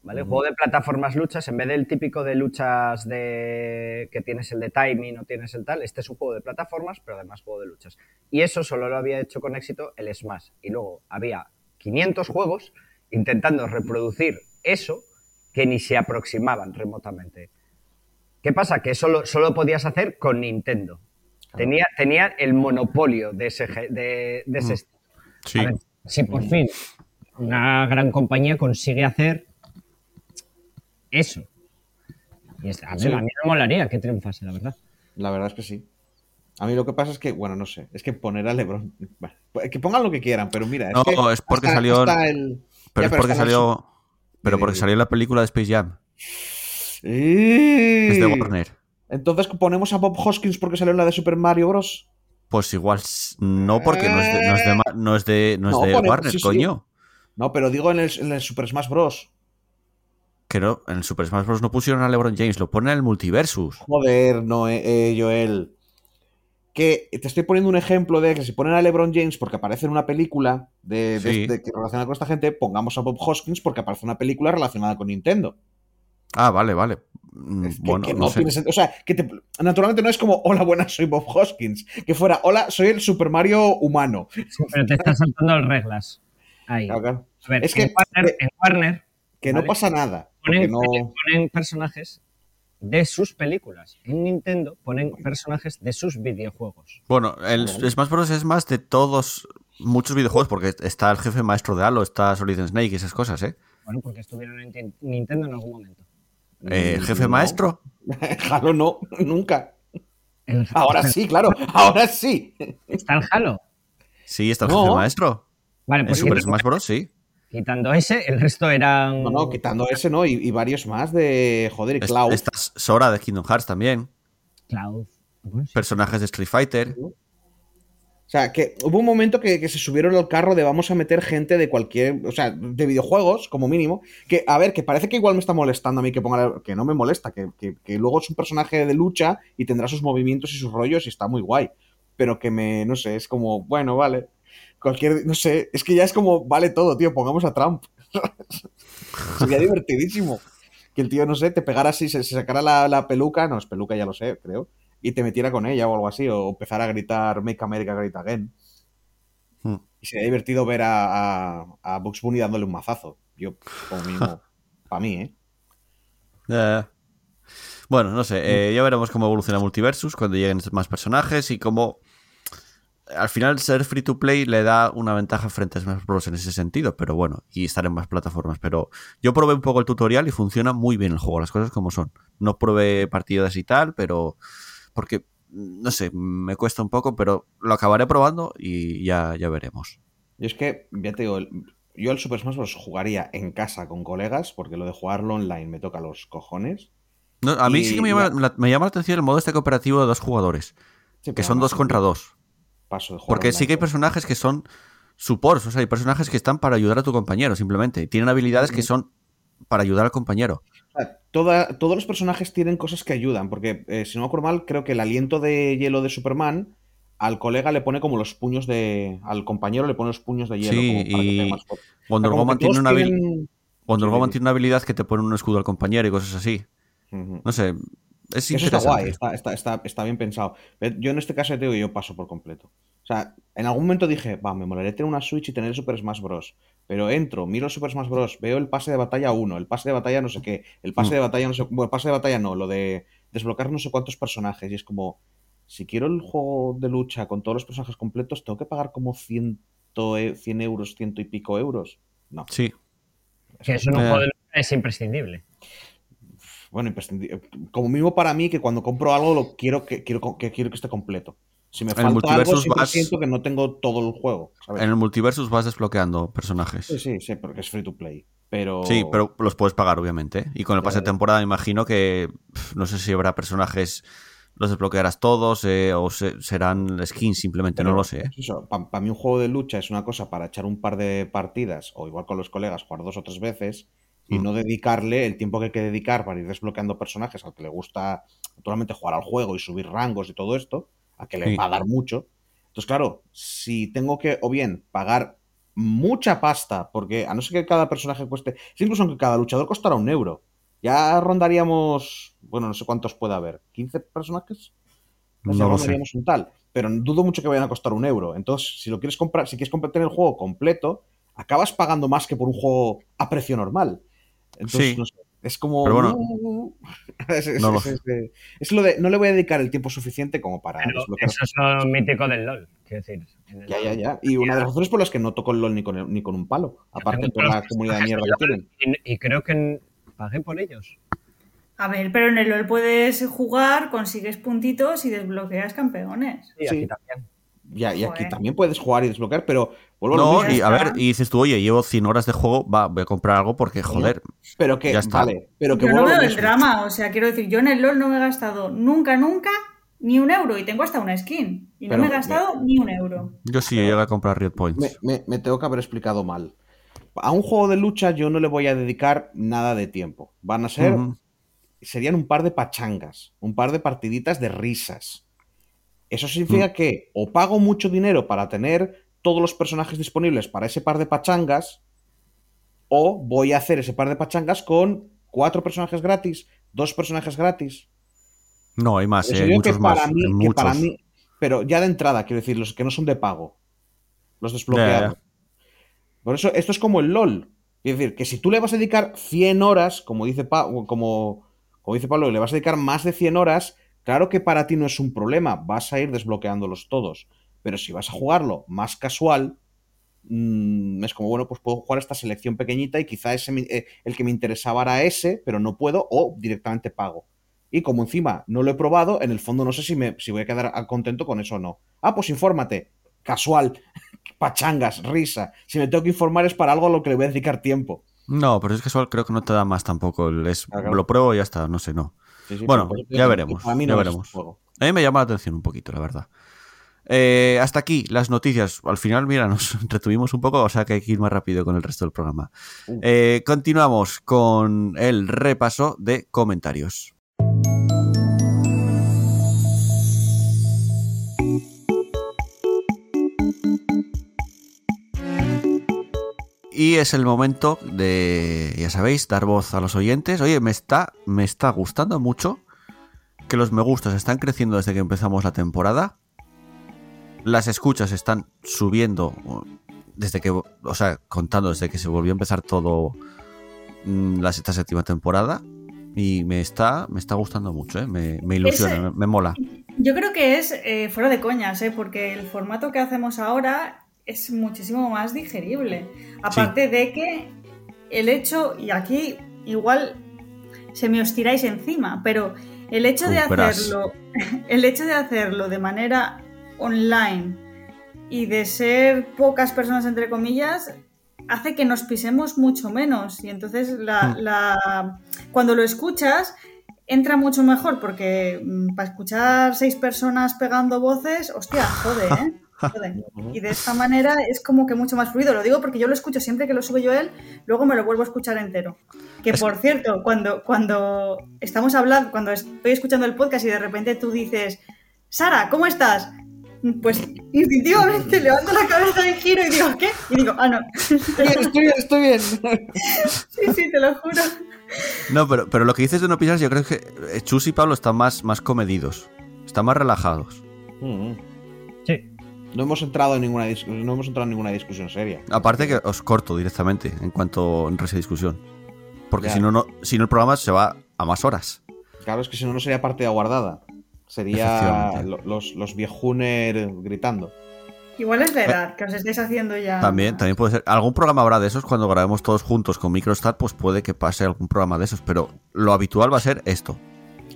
¿Vale? Juego de plataformas luchas, en vez del típico de luchas de que tienes el de timing o tienes el tal, este es un juego de plataformas, pero además juego de luchas. Y eso solo lo había hecho con éxito el Smash. Y luego había 500 juegos intentando reproducir eso que ni se aproximaban remotamente. ¿Qué pasa? Que solo, solo podías hacer con Nintendo. Tenía, tenía el monopolio de ese, de, de ese Mm. estilo. Sí. Ver, si por fin una gran compañía consigue hacer eso. Y es- a, ver, Sí. a mí me molaría que triunfase, la verdad. La verdad es que sí. A mí lo que pasa es que, bueno, no sé, es que poner a LeBron. bueno, que pongan lo que quieran, pero mira, es No, que es porque hasta- salió- hasta el- Pero Ya, es porque salió. Pero porque salió la película de Space Jam. Es de. Warner. Entonces ponemos a Bob Hoskins porque salió en la de Super Mario Bros. Pues igual no, porque no es de, no es de, Ma- no es de, no es No, de pone- Warner, sí, sí. coño. No, pero digo en el, en el Super Smash Bros. Que no, en el Super Smash Bros. no pusieron a LeBron James, lo ponen en el Multiversus. Joder, no, eh, eh, Joel. Que te estoy poniendo un ejemplo de que si ponen a LeBron James porque aparece en una película de, de- Sí. de- que relacionada con esta gente, pongamos a Bob Hoskins porque aparece en una película relacionada con Nintendo. Ah, vale, vale. Mm, Es que, bueno, que no, no sé. tiene sentido. O sea, que te- naturalmente no es como, hola, buenas, soy Bob Hoskins. Que fuera, hola, soy el Super Mario humano. Sí, pero te estás saltando las reglas. Ahí. A ver, Es que- en, Warner, en Warner Que no pasa nada. ponen, no... ponen personajes de sus películas. En Nintendo ponen personajes de sus videojuegos. Bueno, el Smash Bros. es más de todos, muchos videojuegos, porque está el jefe maestro de Halo, está Solid Snake y esas cosas, ¿eh? Bueno, porque estuvieron en Nintendo en algún momento. Eh, el jefe No. maestro. Halo no, nunca. El- Ahora sí, claro, ahora sí. ¿Está el Halo? Sí, está el No. jefe maestro. Vale, En pues Super quitando, Smash Bros. sí. quitando ese, el resto eran. No, no, quitando ese, ¿no? Y, y varios más de. Joder, Cloud. Está Sora de Kingdom Hearts también. Cloud. Personajes de Street Fighter. O sea, que hubo un momento que, que se subieron al carro de vamos a meter gente de cualquier, o sea, de videojuegos, como mínimo. Que, a ver, que parece que igual me está molestando a mí que ponga, que no me molesta, que, que- que luego es un personaje de lucha y tendrá sus movimientos y sus rollos y está muy guay. Pero que me, no sé, es como, bueno, vale. Cualquier, no sé, es que ya es como, vale todo, tío, pongamos a Trump. Sería divertidísimo. Que el tío, no sé, te pegara así, se, se sacara la, la peluca, no, es peluca, ya lo sé, creo, y te metiera con ella o algo así, o empezar a gritar Make America Great Again. Hmm. Y sería divertido ver a, a, a Bugs Bunny dándole un mazazo. Yo, como mínimo, para mí, ¿eh? Eh, bueno, no sé, eh, ya veremos cómo evoluciona Multiversus cuando lleguen más personajes y cómo al final ser free to play le da una ventaja frente a Smash Bros. en ese sentido, pero bueno, y estar en más plataformas. Pero yo probé un poco el tutorial y funciona muy bien el juego, las cosas como son. No probé partidas y tal, pero porque, no sé, me cuesta un poco, pero lo acabaré probando y ya, ya veremos. Yo es que, ya te digo, yo el Super Smash Bros. jugaría en casa con colegas, porque lo de jugarlo online me toca los cojones. No, a mí Y sí que me llama, la- me llama la atención el modo este cooperativo de dos jugadores, Sí, que son dos contra dos. Paso de jugar Porque sí que hay personajes que son supports, o sea, hay personajes que están para ayudar a tu compañero, simplemente. Tienen habilidades que son para ayudar al compañero. Toda- todos los personajes tienen cosas que ayudan, porque eh, si no me acuerdo mal, creo que el aliento de hielo de Superman al colega le pone como los puños de. al compañero le pone los puños de hielo. Sí, como para que y tenga más. Wonder O sea, Woman que tiene una, tienen- Wonder Sí, Woman sí. tiene una habilidad que te pone un escudo al compañero y cosas así. No sé, es Eso está interesante. guay, está, está, está, está bien pensado. Yo en este caso te digo, yo paso por completo. O sea, en algún momento dije, va, me molaría tener una Switch y tener el Super Smash Bros. Pero entro, miro el Super Smash Bros. Veo el pase de batalla 1, el pase de batalla no sé qué, el pase Mm. de batalla no sé. Bueno, el pase de batalla no, lo de desbloquear no sé cuántos personajes. Y es como, si quiero el juego de lucha con todos los personajes completos, tengo que pagar como 100, e- 100 euros, ciento y pico euros. No. Sí, Que eso en un Eh. juego de lucha es imprescindible. Bueno, imprescindible. Como mínimo para mí, que cuando compro algo lo quiero que quiero que quiero que esté completo. Si me En falta algo, Multiversus siempre vas- siento que no tengo todo el juego. ¿sabes? en el multiversus vas desbloqueando personajes. Sí, sí, sí, porque es free to play. Pero. Sí, pero los puedes pagar, obviamente. ¿eh? Y con el pase de ya. temporada me imagino que no sé si habrá personajes, los desbloquearás todos eh, o se- serán skins simplemente, no lo sé. ¿eh? Eso, para mí un juego de lucha es una cosa para echar un par de partidas, o igual con los colegas, jugar dos o tres veces, y Mm. no dedicarle el tiempo que hay que dedicar para ir desbloqueando personajes al que le gusta naturalmente jugar al juego y subir rangos y todo esto, a que le Sí. va a dar mucho. Entonces, claro, si tengo que, o bien, pagar mucha pasta, porque a no ser que cada personaje cueste, incluso aunque cada luchador costara un euro, ya rondaríamos, bueno, no sé cuántos puede haber, ¿15 personajes? No sé, lo sé. rondaríamos un tal, pero dudo mucho que vayan a costar un euro. Entonces, si lo quieres comprar, si quieres comprar el juego completo, acabas pagando más que por un juego a precio normal. Entonces, Sí. no sé, es como. Pero bueno, es, es- no lo es- sé. es- es lo de. No le voy a dedicar el tiempo suficiente como para Pero eso es lo mítico del LOL. Quiero decir. en el Ya, ya, LOL. ya. Y una de las razones por las que no toco el LOL ni con, el- ni con un palo. Aparte tengo por la comunidad de mierda que tienen. Y, y creo que pagué por ellos. A ver, pero en el LOL puedes jugar, consigues puntitos y desbloqueas campeones. Sí, Sí. aquí también. Ya, y aquí también puedes jugar y desbloquear, pero vuelvo a lo No, y a ver, y dices tú, oye, llevo 100 horas de juego, va, voy a comprar algo porque, joder, Pero que, Ya está. vale, pero que Yo no a veo el drama, o sea, quiero decir, yo en el LOL no me he gastado nunca, nunca ni un euro y tengo hasta una skin. Y no me he gastado ni un euro. yo sí llegué a comprar Riot Points. Me, me- me tengo que haber explicado mal. A un juego de lucha yo no le voy a dedicar nada de tiempo. Van a ser, serían un par de pachangas, un par de partiditas de risas. Eso significa Mm. que o pago mucho dinero para tener todos los personajes disponibles para ese par de pachangas, o voy a hacer ese par de pachangas con cuatro personajes gratis, dos personajes gratis. No, hay más, eh, hay digo muchos que para más. mí, que para mí- pero ya de entrada, quiero decir, los que no son de pago. Los desbloqueados. Por eso, esto es como el LOL. Es decir, que si tú le vas a dedicar 100 horas, como dice, Pa- como, como dice Pablo, le vas a dedicar más de 100 horas, claro que para ti no es un problema, vas a ir desbloqueándolos todos. Pero si vas a jugarlo más casual, mm, es como, bueno, pues puedo jugar esta selección pequeñita y quizá ese, eh, el que me interesaba era ese, pero no puedo, o directamente pago. Y como encima no lo he probado, en el fondo no sé si, me, si voy a quedar contento con eso o no. Ah, pues infórmate. Casual. Pachangas, risa. Si me tengo que informar es para algo a lo que le voy a dedicar tiempo. No, pero es casual, creo que no te da más tampoco. el- es- Ah, claro. Lo pruebo y ya está, no sé, no. Sí, sí, Bueno, ya veremos, para mí ya no es veremos. juego. A mí me llama la atención un poquito, la verdad. Eh, hasta aquí las noticias. Al final, mira, nos retuvimos un poco, o sea que hay que ir más rápido con el resto del programa. Eh, continuamos con el repaso de comentarios. Y es el momento de, ya sabéis, dar voz a los oyentes. Oye, me está, me está gustando mucho que los me gustas están creciendo desde que empezamos la temporada. Las escuchas están subiendo desde que, o sea, contando desde que se volvió a empezar todo mm, la esta séptima temporada. Y me está, me está gustando mucho, ¿eh? me, me ilusiona, Ese- me, me mola. Yo creo que es eh, fuera de coñas, ¿eh? porque el formato que hacemos ahora es muchísimo más digerible. Aparte de que el hecho, y aquí igual se me os tiráis encima, pero el hecho de hacerlo, el hecho de hacerlo de manera online y de ser pocas personas entre comillas hace que nos pisemos mucho menos y entonces la, Hmm. la- cuando lo escuchas entra mucho mejor porque mm, para escuchar seis personas pegando voces, hostia, jode, ¿eh? Y de esta manera es como que mucho más fluido. Lo digo porque yo lo escucho siempre que lo sube yo él, luego me lo vuelvo a escuchar entero. Que por cierto, cuando, cuando estamos hablando, cuando estoy escuchando el podcast y de repente tú dices, Sara, ¿cómo estás? Pues instintivamente levanto la cabeza en giro y digo, ¿qué? Y digo, ah, no. Estoy bien, estoy bien, estoy bien. Sí, sí, te lo juro. No, pero, pero lo que dices de no pisar, yo creo que Chus y Pablo están más, más comedidos. Están más relajados. Mm. Sí. No hemos entrado en ninguna dis- no hemos entrado en ninguna discusión seria. Aparte que os corto directamente en cuanto entre esa discusión. Porque Ya. si no, no, si no el programa se va a más horas. Claro, es que si no, no sería partida guardada. Sería los, los viejuner gritando. Igual es la edad que os estáis haciendo ya. También, también puede ser. Algún programa habrá de esos cuando grabemos todos juntos con Microstat, pues puede que pase algún programa de esos. Pero lo habitual va a ser esto.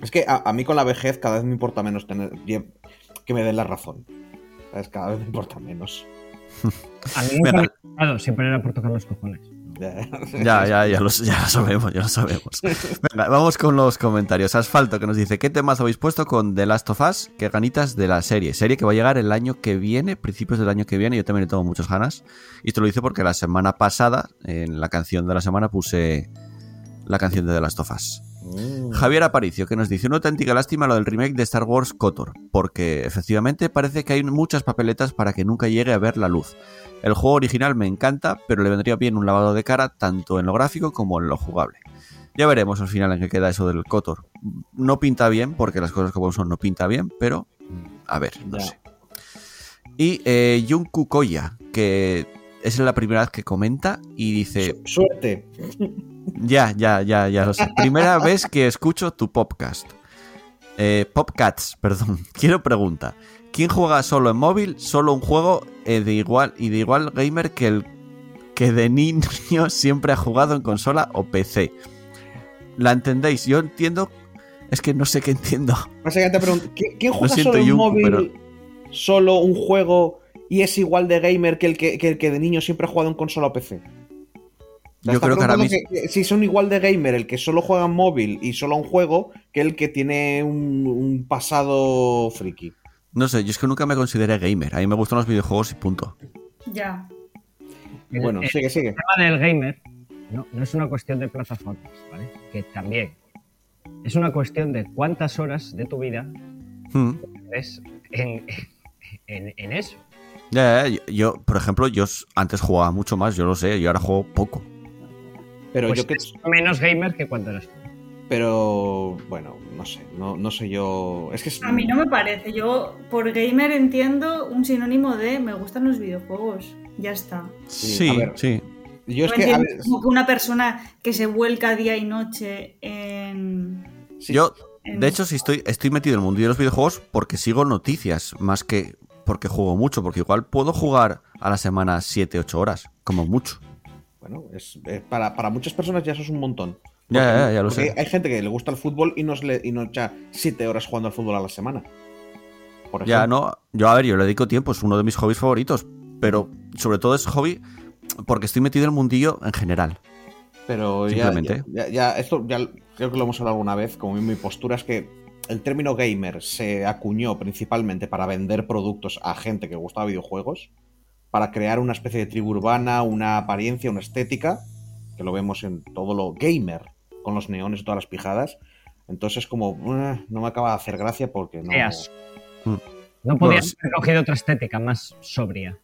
Es que a, a mí con la vejez cada vez me importa menos tener que me den la razón. ¿Sabes? Cada vez me importa menos. A mí Venga. me siempre era por tocar los cojones. Ya, ya, ya lo, ya lo sabemos, ya lo sabemos. Venga, vamos con los comentarios. Asfalto que nos dice, ¿qué temas habéis puesto con The Last of Us? ¿Qué ganitas de la serie? Serie que va a llegar el año que viene, principios del año que viene. Yo también le tengo muchas ganas. Y esto lo hice porque la semana pasada, en la canción de la semana, puse la canción de The Last of Us. Mm. Javier Aparicio, que nos dice una auténtica lástima lo del remake de Star Wars KOTOR, porque efectivamente parece que hay muchas papeletas para que nunca llegue a ver la luz. El juego original me encanta, pero le vendría bien un lavado de cara tanto en lo gráfico como en lo jugable. Ya veremos al final en qué queda eso del KOTOR. No pinta bien, porque las cosas como son no pinta bien, pero a ver, no Ya. sé. Y eh, Koya, que es la primera vez que comenta y dice, Su- Suerte. ya, ya, ya, ya lo sé. Primera vez que escucho tu podcast. Eh, Popcats, perdón. Quiero pregunta. ¿Quién juega solo en móvil? Solo un juego eh, de igual y de igual gamer que el que de niño siempre ha jugado en consola o PC. ¿La entendéis? Yo entiendo. Es que no sé qué entiendo. Básicamente pregunto, ¿qui- ¿quién juega solo en móvil pero- solo un juego y es igual de gamer que el que, que el que de niño siempre ha jugado en consola o PC? Yo creo que ahora mismo. que- si son igual de gamer el que solo juega en móvil y solo a un juego que el que tiene un, un pasado friki. No sé, yo es que nunca me consideré gamer. A mí me gustan los videojuegos y punto. Ya. El- Bueno, el, sigue, sigue. tema del gamer no, no es una cuestión de plataformas, ¿vale? Que también. Es una cuestión de cuántas horas de tu vida Hmm. es en, en, en eso. Ya, ya, yo, yo, por ejemplo, yo antes jugaba mucho más, yo lo sé, yo ahora juego poco. Pero Pues yo que. es menos gamer que cuando eras tú. Pero bueno, no sé, no, no sé yo. Es que es- A mí no me parece. Yo por gamer entiendo un sinónimo de me gustan los videojuegos. Ya está. Sí, Sí, a ver. sí. Yo es que. a entiendo ver, como que una persona que se vuelca día y noche en. sí, Yo, en- de hecho, sí estoy, estoy metido en el mundo de los videojuegos porque sigo noticias, más que porque juego mucho, porque igual puedo jugar a la semana 7, 8 horas, como mucho. Bueno, es, eh, para, para muchas personas ya eso es un montón. Ya, Porque- ya, ya lo sé. Hay gente que le gusta el fútbol y no, le- y no echa siete horas jugando al fútbol a la semana. Por Ya, no, yo a ver, yo le dedico tiempo, es uno de mis hobbies favoritos, pero sobre todo es hobby porque estoy metido en el mundillo en general. Pero ya, Simplemente. ya, ya- ya- esto ya creo que lo hemos hablado alguna vez, como mi postura es que el término gamer se acuñó principalmente para vender productos a gente que gustaba videojuegos, para crear una especie de tribu urbana, una apariencia, una estética, que lo vemos en todo lo gamer, con los neones y todas las pijadas. Entonces, como, "Uh, no me acaba de hacer gracia porque no. Mm. No podías Bueno, haber cogido otra estética más sobria.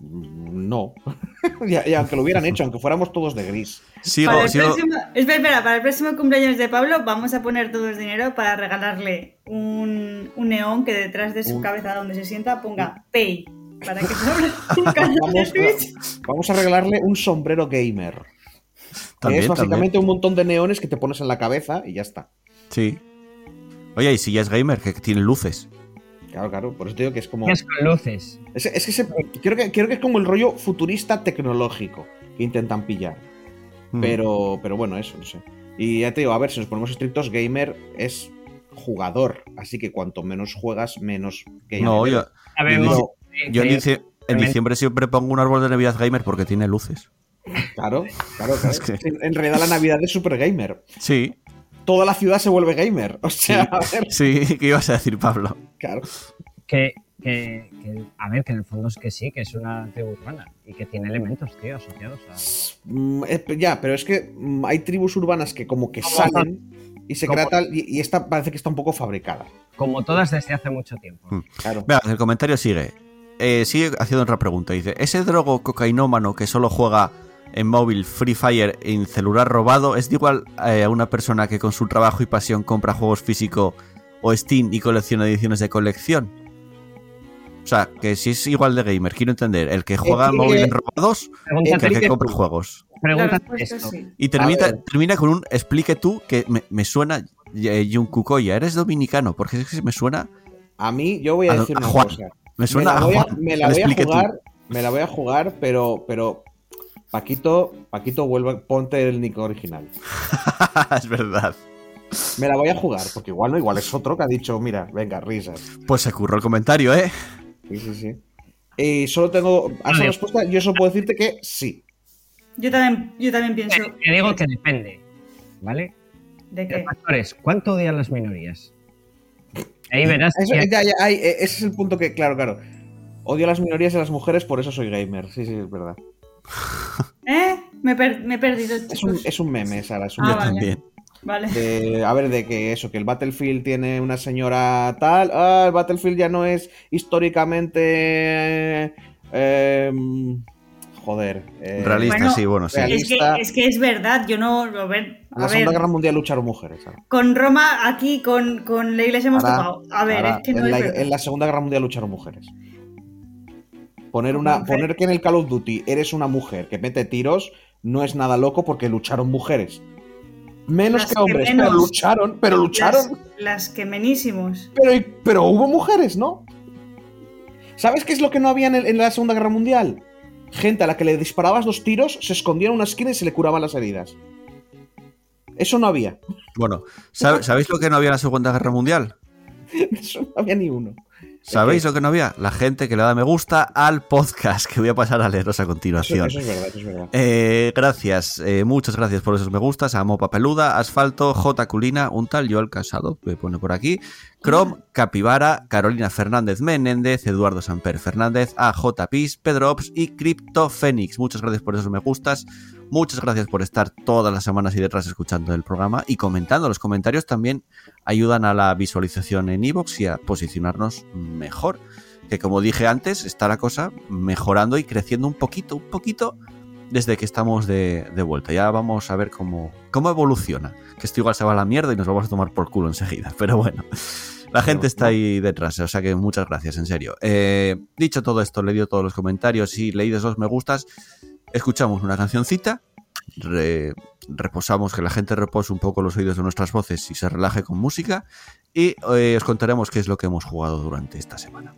No. y, y aunque lo hubieran hecho, aunque fuéramos todos de gris. Sigo, Para el, sigo. próximo, espera, espera, para el próximo cumpleaños de Pablo vamos a poner todos dinero para regalarle un, un neón que detrás de su Un- cabeza donde se sienta ponga Pay. Para que se abra un canal de Vamos Twitch. a, vamos a regalarle un sombrero gamer. que También, es básicamente también. un montón de neones que te pones en la cabeza y ya está. Sí. Oye, y si ya es gamer, que tiene luces. Claro, claro. Por eso te digo que es como. Es con luces. Es, es que se- creo que creo que es como el rollo futurista tecnológico que intentan pillar. Mm. Pero, pero bueno, eso, no sé. Y ya te digo, a ver, si nos ponemos estrictos, gamer es jugador. Así que cuanto menos juegas, menos gamer. No, yo, Sabemos Yo- en, dici- diciembre siempre pongo un árbol de Navidad gamer porque tiene luces. Claro, claro, claro. Es que- En realidad la Navidad es super gamer. Sí, Toda la ciudad se vuelve gamer. O sea, a ver, sí, ¿qué ibas a decir, Pablo? claro. que, que- que- a ver, que en el fondo es que sí, que es una tribu urbana y que tiene elementos, tío, asociados a... Mm, ya, pero es que mm, hay tribus urbanas que como que salen y se como- crea tal, y, y esta parece que está un poco fabricada. Como todas desde hace mucho tiempo. Mm. Claro. Vea, el comentario sigue. Eh, sigue haciendo otra pregunta. Dice: ¿Ese drogo cocainómano que solo juega en móvil Free Fire en celular robado es de igual eh, a una persona que con su trabajo y pasión compra juegos físicos o Steam y colecciona ediciones de colección? O sea, que si es igual de gamer, quiero entender, el que juega en Explique- móvil en robados que el que compra tú. juegos. Esto. sí. Y termina, termina con un explique tú que me, me suena eh, Yunkukoya, eres dominicano, porque es que me suena, A mí, yo voy a A- decir a una Juan. cosa. me suena me la a voy a, Juan. me la voy a Explique tú. jugar, me la voy a jugar, pero, pero Paquito, Paquito, vuelve, ponte el nick original. es verdad. Me la voy a jugar, porque igual no, igual es otro que ha dicho, mira, venga, risas. Pues se curró el comentario, ¿eh? Sí, sí, sí. Y solo tengo, a esa respuesta, yo solo puedo decirte que sí. Yo también, yo también pienso. Te, te digo que depende, ¿vale? ¿De qué? factor es, ¿cuánto odian las minorías? Ahí verás Eso- que- ya, ya, ahí, eh, ese es el punto que, claro, claro. Odio a las minorías y a las mujeres, por eso soy gamer. Sí, sí, es verdad. ¿Eh? Me, he per- me he perdido, Es un, es un meme, Sara. Es un Ah, meme. vale. también. Vale. De- a ver, de que eso, que el Battlefield tiene una señora tal. Ah, el Battlefield ya no es históricamente. eh, joder. eh, Realista, Bueno, sí, bueno, sí. Es que, es que es verdad, yo no. A ver, En la Segunda ver Guerra Mundial lucharon mujeres. Con Roma aquí, con, con la iglesia hemos Ahora- tocado. A ver, ahora, es que no en, es la, verdad. en la Segunda Guerra Mundial lucharon mujeres. Poner, una, Mujer. poner que en el Call of Duty eres una mujer que mete tiros no es nada loco porque lucharon mujeres. Menos Las que que hombres, menos. pero lucharon, pero lucharon. Las, las que menísimos. Pero, pero hubo mujeres, ¿no? ¿Sabes qué es lo que no había en, el- en la Segunda Guerra Mundial? Gente a la que le disparabas dos tiros, se escondía en una esquina y se le curaban las heridas. Eso no había. Bueno, ¿sab- ¿sabéis lo que no había en la Segunda Guerra Mundial? Eso no había ni uno. ¿Sabéis lo que no había? La gente que le da me gusta al podcast, que voy a pasar a leeros a continuación. eso es verdad, eso es verdad. Eh, gracias, eh, muchas gracias por esos me gustas a Mopa Peluda, Asfalto, J. Culina, un tal Joel Casado, me pone por aquí, Chrome, Capibara, Carolina Fernández Menéndez, Eduardo Samper Fernández, AJ Pis, Pedro Ops y Crypto Fénix. Muchas gracias por esos me gustas, muchas gracias por estar todas las semanas y detrás escuchando el programa y comentando. Los comentarios también ayudan a la visualización en iVoox y a posicionarnos mejor. Que como dije antes, está la cosa mejorando y creciendo un poquito, un poquito desde que estamos de, de vuelta. Ya vamos a ver cómo, cómo evoluciona. Que esto igual se va a la mierda y nos vamos a tomar por culo enseguida. Pero bueno, la gente está ahí detrás. O sea que muchas gracias, en serio. Eh, dicho todo esto, leído todos los comentarios y leídos los me gustas, escuchamos una cancioncita. re- reposamos, que la gente repose un poco los oídos de nuestras voces y se relaje con música. Y eh, os contaremos qué es lo que hemos jugado durante esta semana.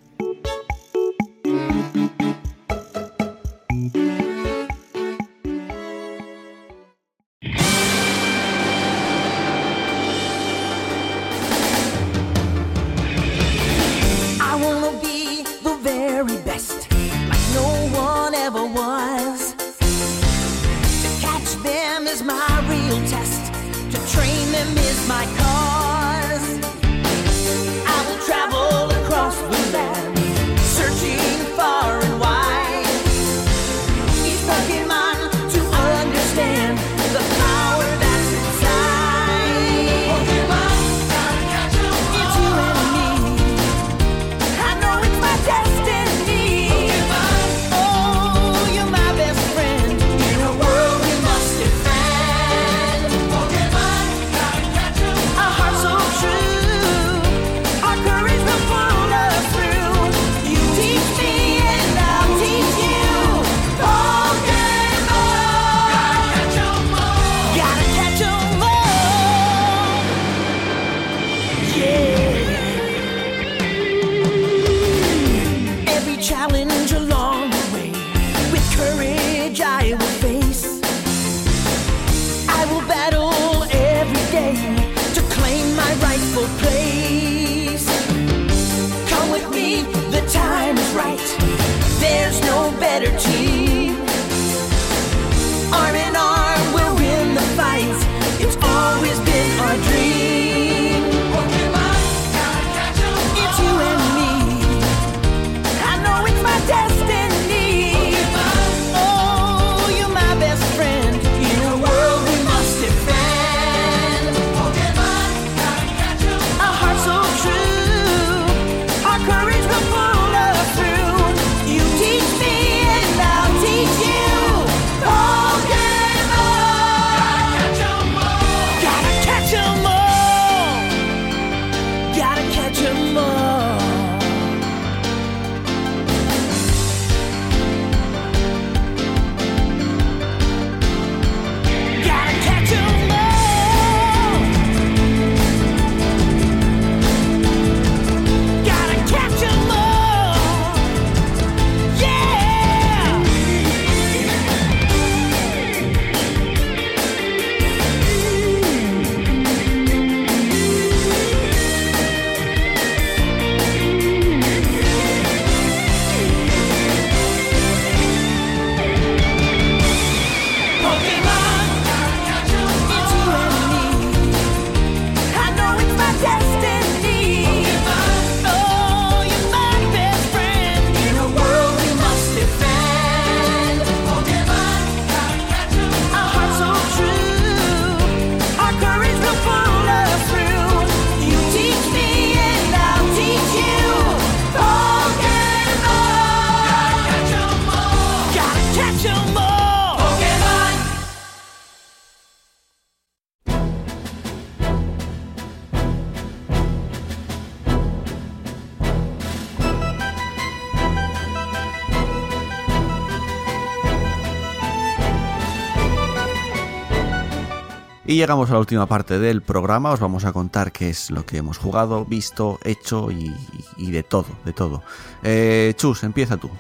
Llegamos a la última parte del programa. Os vamos a contar qué es lo que hemos jugado, visto, hecho y, y de todo, de todo. Eh, Chus, empieza tú.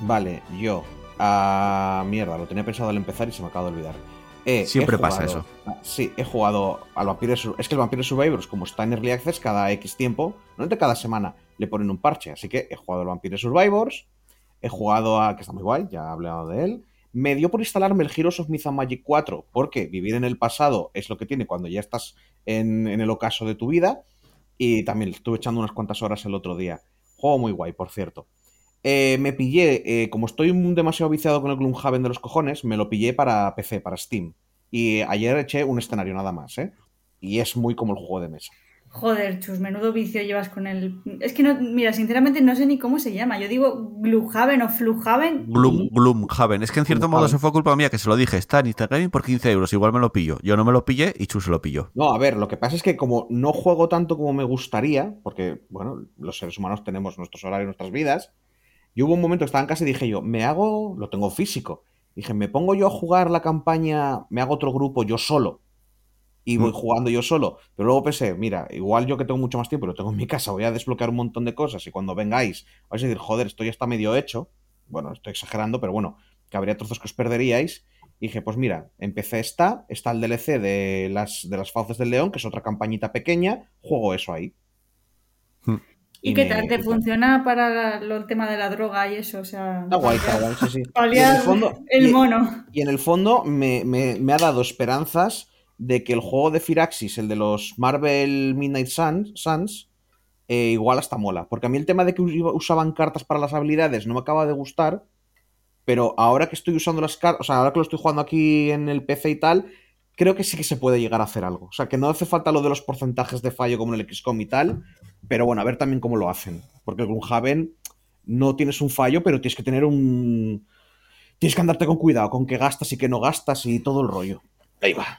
Vale, yo. Ah, mierda, lo tenía pensado al empezar y se me acaba de olvidar. Eh, Siempre pasa jugado- ah, Sí, he jugado al Vampire Es que el Vampire Survivors, como está en Early Access, cada X tiempo, normalmente cada semana, le ponen un parche. Así que he jugado al Vampire Survivors. He jugado a. que está muy guay, ya he hablado de él. Me dio por instalarme el Heroes of Myth Magic 4, porque vivir en el pasado es lo que tiene cuando ya estás en, el ocaso de tu vida. Y también estuve echando unas cuantas horas el otro día. Juego muy guay, por cierto. Eh, me pillé, eh, como estoy demasiado viciado con el Gloomhaven de los cojones, me lo pillé para PC, para Steam. Y ayer eché un escenario nada más, ¿eh? Y es muy como el juego de mesa. Joder, chus, menudo vicio llevas con el. Es que no, mira, sinceramente no sé ni cómo se llama. Yo digo Gloomhaven o Fluhaven. Gloom, Gloomhaven. Es que en cierto modo eso fue culpa mía que se lo dije. Está en Instagram por 15 euros. Igual me lo pillo. Yo no me lo pillé y Chus se lo pilló. No, a ver, lo que pasa es que como no juego tanto como me gustaría, porque, bueno, los seres humanos tenemos nuestros horarios, nuestras vidas, yo hubo un momento que estaba en casa y dije yo, me hago, lo tengo físico. Dije, me pongo yo a jugar la campaña, me hago otro grupo yo solo. Y voy Mm. jugando yo solo. Pero luego pensé, mira, igual yo que tengo mucho más tiempo, lo tengo en mi casa, voy a desbloquear un montón de cosas y cuando vengáis vais a decir, joder, esto ya está medio hecho. Bueno, estoy exagerando, pero bueno, que habría trozos que os perderíais. Y dije, pues mira, empecé esta, está el DLC de las, de las fauces del león, que es otra campañita pequeña, juego eso ahí. Hmm. ¿Y, Y qué tal? ¿Te funciona para la- el tema de la droga y eso? O sea, Está guay, está guay, sí, sí. Y en el fondo- el y- mono. Y en el fondo me, me- me ha dado esperanzas de que el juego de Firaxis, el de los Marvel Midnight Suns, Suns, eh, igual hasta mola. Porque a mí el tema de que us- usaban cartas para las habilidades no me acaba de gustar. Pero ahora que estoy usando las cartas, o sea, ahora que lo estoy jugando aquí en el PC y tal, creo que sí que se puede llegar a hacer algo. O sea, que no hace falta lo de los porcentajes de fallo como en el XCOM y tal. Pero bueno, a ver también cómo lo hacen. Porque el Gloomhaven no tienes un fallo, pero tienes que tener un. Tienes que andarte con cuidado, con qué gastas y qué no gastas y todo el rollo. Ahí va.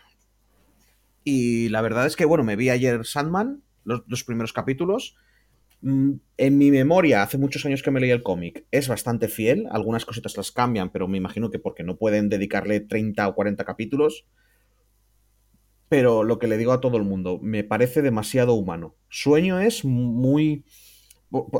Y la verdad es que, bueno, me vi ayer Sandman, los dos primeros capítulos. Mm, En mi memoria, hace muchos años que me leí el cómic, es bastante fiel. Algunas cositas las cambian, pero me imagino que porque no pueden dedicarle 30 o 40 capítulos. Pero lo que le digo a todo el mundo, me parece demasiado humano. Sueño es muy.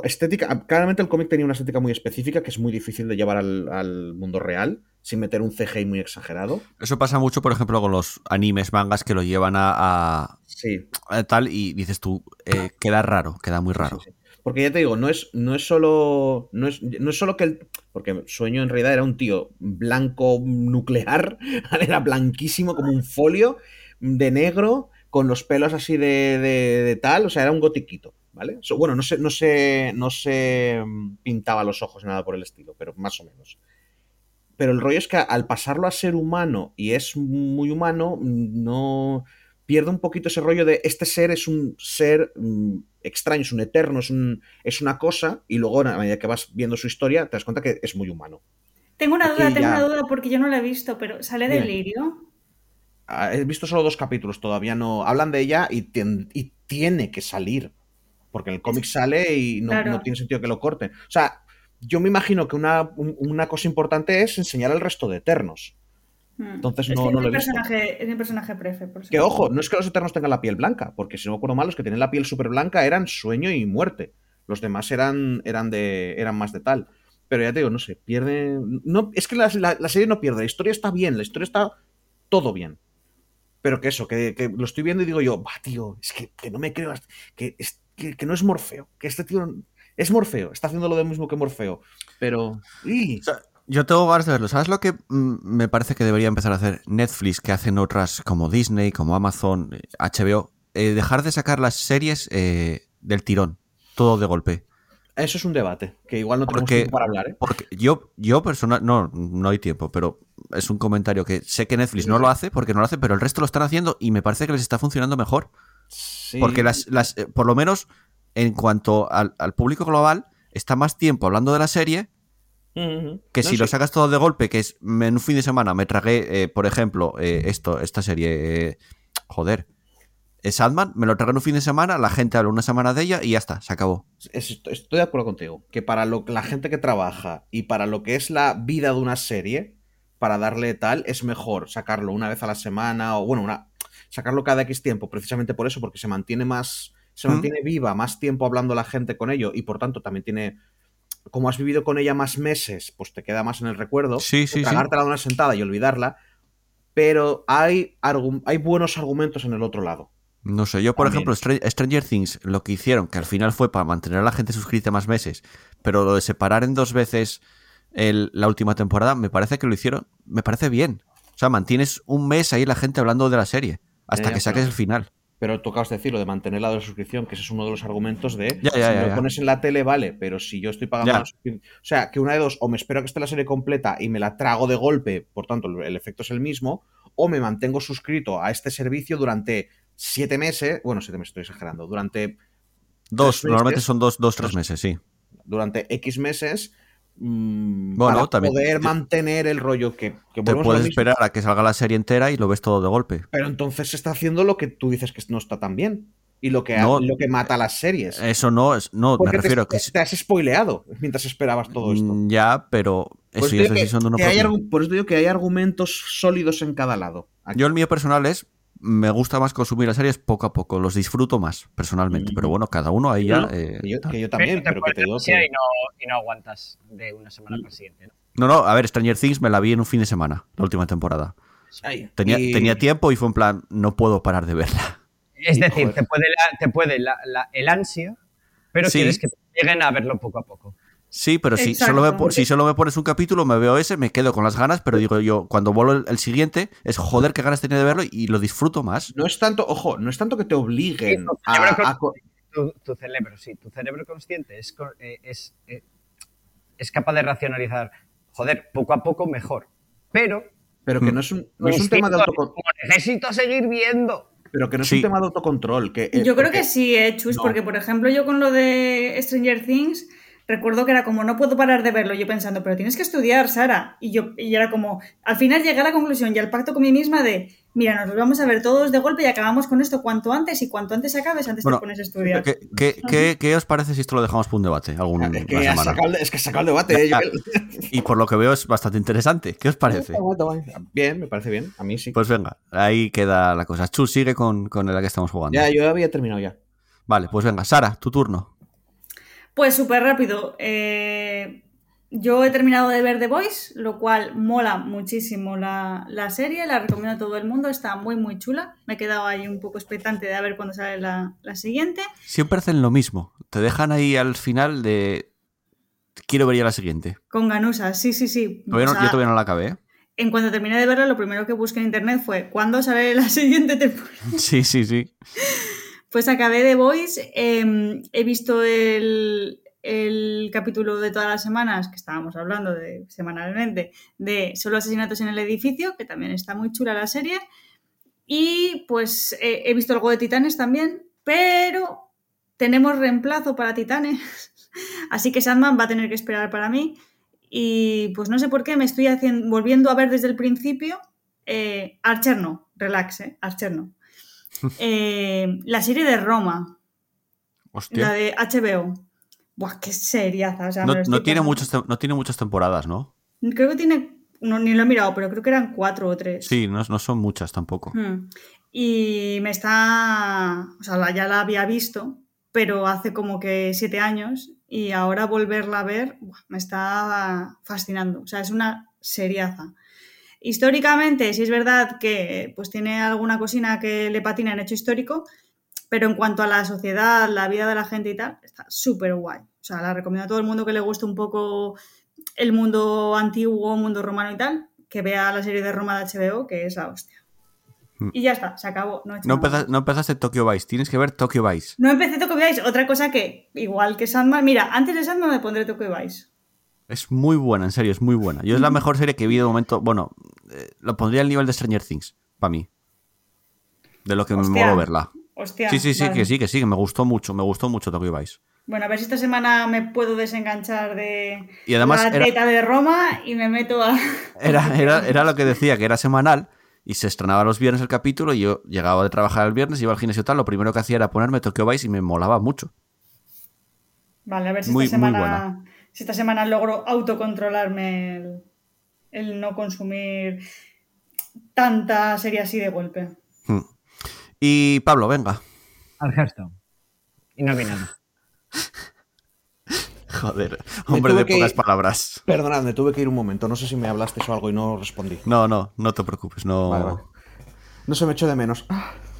Estética. Claramente el cómic tenía una estética muy específica que es muy difícil de llevar al mundo real, sin meter un CGI muy exagerado. Eso pasa mucho, por ejemplo, con los animes, mangas que lo llevan a, a- Sí, a tal y dices tú, eh, queda raro, queda muy raro. Sí, sí. Porque ya te digo, no es, no es solo. No es, no es solo que el. Porque Sueño en realidad era un tío blanco nuclear. Era blanquísimo como un folio de negro. Con los pelos así de, de- de tal. O sea, era un gotiquito. ¿Vale? Bueno, no se, no se. No se mm, pintaba los ojos ni nada por el estilo, pero más o menos. Pero el rollo es que al pasarlo a ser humano y es muy humano, no pierde un poquito ese rollo de este ser es un ser mm, extraño, es un eterno, es, un, es una cosa, y luego a medida que vas viendo su historia te das cuenta que es muy humano. Tengo una duda, Aquí tengo ya- una duda porque yo no la he visto, pero ¿sale Dime. del lirio? Ah, He visto solo dos capítulos, todavía no. Hablan de ella y, y tiene que salir. Porque el cómic sale y no, Claro. no tiene sentido que lo corten. O sea, yo me imagino que una, un- una cosa importante es enseñar al resto de eternos. Hmm. Entonces es no- que no es lo mi he visto. personaje, es mi personaje prefe, por. Que ojo, no es que los eternos tengan la piel blanca, porque si no me acuerdo mal, los que tienen la piel súper blanca eran sueño y muerte. Los demás eran, eran, de, eran más de tal. Pero ya te digo, no sé, pierde. No, es que la, la- la serie no pierde, la historia está bien, la historia está todo bien. Pero que eso, que, que lo estoy viendo y digo yo, va, tío, es que, que no me creo, que, es- que, que no es Morfeo, que este tío es Morfeo, está haciendo lo mismo que Morfeo. Pero. ¡y! O sea, yo tengo ganas de verlo. ¿Sabes lo que mm, me parece que debería empezar a hacer Netflix, que hacen otras como Disney, como Amazon, HBO? Eh, dejar de sacar las series eh, del tirón, todo de golpe. Eso es un debate, que igual no tenemos Porque- tiempo para hablar, ¿eh? Porque yo, yo personal, no, no hay tiempo, pero es un comentario que sé que Netflix no lo hace porque no lo hace, pero el resto lo están haciendo y me parece que les está funcionando mejor. Sí. Porque las, las, eh, por lo menos en cuanto al, al público global, está más tiempo hablando de la serie que No, si lo sacas todo de golpe, que es en un fin de semana me tragué, eh, por ejemplo, eh, esto, esta serie, eh, joder, Sandman, me lo tragué en un fin de semana, la gente habla una semana de ella y ya está, se acabó. Es- Estoy estoy de acuerdo contigo. Que para lo, la gente que trabaja y para lo que es la vida de una serie, para darle tal, es mejor sacarlo una vez a la semana o, bueno, una. sacarlo cada X tiempo, precisamente por eso, porque se mantiene más, se Mm. mantiene viva más tiempo hablando la gente con ello y por tanto también tiene, como has vivido con ella más meses, pues te queda más en el recuerdo. Sí, que sí, sí. tragártela de una sentada y olvidarla, pero hay, hay buenos argumentos en el otro lado. No sé, yo por También. ejemplo, Str- Stranger Things, lo que hicieron, que al final fue para mantener a la gente suscrita más meses, pero lo de separar en dos veces el- la última temporada, me parece que lo hicieron, me parece bien. O sea, mantienes un mes ahí la gente hablando de la serie, hasta que saques pero- el final. Pero tú acabas de mantener la de la suscripción, que ese es uno de los argumentos de Ya, ya, si ya, me lo pones en la tele, vale, pero si yo estoy pagando la suscripción. O sea, que una de dos, o me espero a que esté la serie completa y me la trago de golpe, por tanto, el, efecto es el mismo, o me mantengo suscrito a este servicio durante siete meses. Bueno, siete meses estoy exagerando. Durante, Dos, meses. normalmente son dos, dos, tres meses, sí. durante X meses. Mm, Bueno, para también poder te- mantener el rollo que, que Te a puedes esperar a que salga la serie entera y lo ves todo de golpe. Pero entonces se está haciendo lo que tú dices que no está tan bien. Y lo que, No. lo que mata las series. Eso no, es, no, me Porque refiero a te, que... te has spoileado mientras esperabas todo esto. Mm, Ya, pero eso eso ya es digo que- de uno que hay por eso digo que hay argumentos sólidos en cada lado. Aquí. Yo el mío personal es, me gusta más consumir las series poco a poco, los disfruto más personalmente, Mm. pero bueno, cada uno ahí ya... No, eh, que, yo, tal. que yo también, pero que te digo que... y, no, y no aguantas de una semana para la siguiente. ¿no? No, no, a ver, Stranger Things me la vi en un fin de semana, la última temporada. Ay, Tenía, y- tenía tiempo y fue en plan, no puedo parar de verla. Es decir, Joder. te puede, la- te puede la- la- el ansia, pero Sí. quieres que lleguen a verlo poco a poco. Sí, pero si Exacto. solo, me, si solo me pones un capítulo, me veo ese, me quedo con las ganas, pero digo yo, cuando vuelvo el, el siguiente, es joder, qué ganas tenía de verlo y lo disfruto más. No es tanto, ojo, no es tanto que te obliguen Sí, tu a, cerebro a co- Tu, tu cerebro, sí, tu cerebro consciente es, eh, es, eh, es capaz de racionalizar, joder, poco a poco mejor. Pero Pero que no es un, no es un tema de autocontrol. necesito seguir viendo. Pero que no es Sí. un tema de autocontrol. Que, eh, Yo creo porque- que sí, eh, Chus, No. porque por ejemplo yo con lo de Stranger Things recuerdo que era como no puedo parar de verlo, yo pensando, pero tienes que estudiar, Sara. Y yo y era como, al final llegué a la conclusión y al pacto con mí misma de, mira, nos los vamos a ver todos de golpe y acabamos con esto cuanto antes y cuanto antes acabes, antes Bueno, te pones a estudiar. ¿Qué, qué, qué- qué os parece si esto lo dejamos para un debate? Algún, Es que, semana? sacado, es que sacado el debate, eh. Y por lo que veo es bastante interesante. ¿Qué os parece? Bien, me parece bien. A mí sí. Pues venga, ahí queda la cosa. Chus, sigue con, con la que estamos jugando. ya, yo había terminado ya. Vale, pues venga, Sara, tu turno. Pues súper rápido. eh, yo he terminado de ver The Voice, lo cual mola muchísimo la, la serie, la recomiendo a todo el mundo, está muy muy chula. Me he quedado ahí un poco expectante de a ver cuándo sale la, la siguiente. Siempre hacen lo mismo. Te dejan ahí al final de. Quiero ver ya la siguiente. Con ganusas, sí, sí, sí. Todavía no- O sea, yo todavía no la acabé. ¿eh? En cuanto terminé de verla, lo primero que busqué en internet fue ¿cuándo sale la siguiente temporada? Sí, sí, sí. Pues acabé The Voice, eh, he visto el, capítulo de todas las semanas, que estábamos hablando de semanalmente, de Solo asesinatos en el edificio, que también está muy chula la serie. Y pues he visto algo de Titanes también, pero tenemos reemplazo para Titanes. Así que Sandman va a tener que esperar para mí. Y pues no sé por qué me estoy haciendo, volviendo a ver desde el principio. Eh, Archer no, relax, eh, Archer. Eh, la serie de Roma, Hostia. la de HBO. Buah, qué seriaza. o sea, No, no tiene muchas, no tiene muchas temporadas, ¿no? Creo que tiene. No, ni lo he mirado, pero creo que eran cuatro o tres. Sí, no, no son muchas tampoco. Hmm. Y me está. O sea, ya la había visto, pero hace como que siete años. Y ahora volverla a ver buah, me está fascinando. O sea, es una seriaza. Históricamente, sí es verdad que pues tiene alguna cocina que le patina en hecho histórico, pero en cuanto a la sociedad, la vida de la gente y tal, está súper guay. O sea, la recomiendo a todo el mundo que le guste un poco el mundo antiguo, mundo romano y tal, que vea la serie de Roma de HBO, que es la hostia. Mm. Y ya está, se acabó. No, he No, nada empeza- más. no empezaste Tokyo Vice, tienes que ver Tokyo Vice. No empecé Tokyo Vice, otra cosa que, igual que Sandman, mira, antes de Sandman me pondré Tokyo Vice. Es muy buena, en serio, es muy buena. Yo es la mejor serie que vi de momento. Bueno, eh, lo pondría al nivel de Stranger Things, para mí. De lo que me mola verla. Hostia. Sí, sí, sí, vale. que sí, que sí, que me gustó mucho, me gustó mucho Tokyo Vice. Bueno, a ver si esta semana me puedo desenganchar de Y además la era- teta de Roma y me meto a... Era, era, era lo que decía, que era semanal y se estrenaba los viernes el capítulo y yo llegaba de trabajar el viernes, iba al gimnasio y tal, lo primero que hacía era ponerme Tokyo Vice y me molaba mucho. Vale, a ver si Muy- esta muy semana, buena. Si esta semana logro autocontrolarme el, el no consumir tanta serie así de golpe. Hmm. Y Pablo, venga. Al Hearthstone. Y no vi nada. Joder, hombre de pocas ir- palabras. Perdonad, me tuve que ir un momento. No sé si me hablaste o algo y no respondí. No, no, no te preocupes. No. Vale, vale. No se me echó de menos.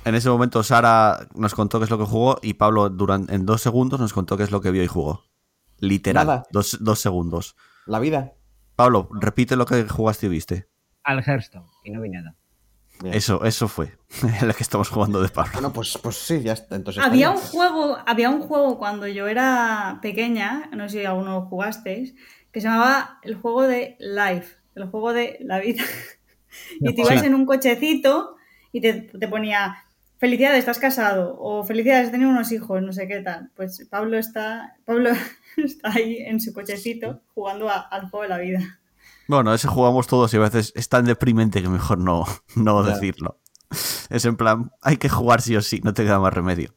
En ese momento Sara nos contó qué es lo que jugó y Pablo durante, en dos segundos nos contó qué es lo que vio y jugó. Literal, Nada. dos, dos segundos. La vida. Pablo, repite lo que jugaste y viste. Al Hearthstone. Y no vi nada. Bien. Eso, eso fue lo que estamos jugando de Pablo. Bueno, pues, pues sí, ya está. Entonces Había un juego, había un juego cuando yo era pequeña, no sé si alguno lo jugasteis, que se llamaba el juego de Life, el juego de la vida. y te ibas Sí. en un cochecito y te, te ponía felicidades, estás casado, o felicidades, has tenido unos hijos, no sé qué tal. Pues Pablo está, Pablo está ahí en su cochecito jugando a- al juego de la vida. Bueno, ese jugamos todos y a veces es tan deprimente que mejor no, no decirlo. Es en plan, hay que jugar sí o sí, no te queda más remedio.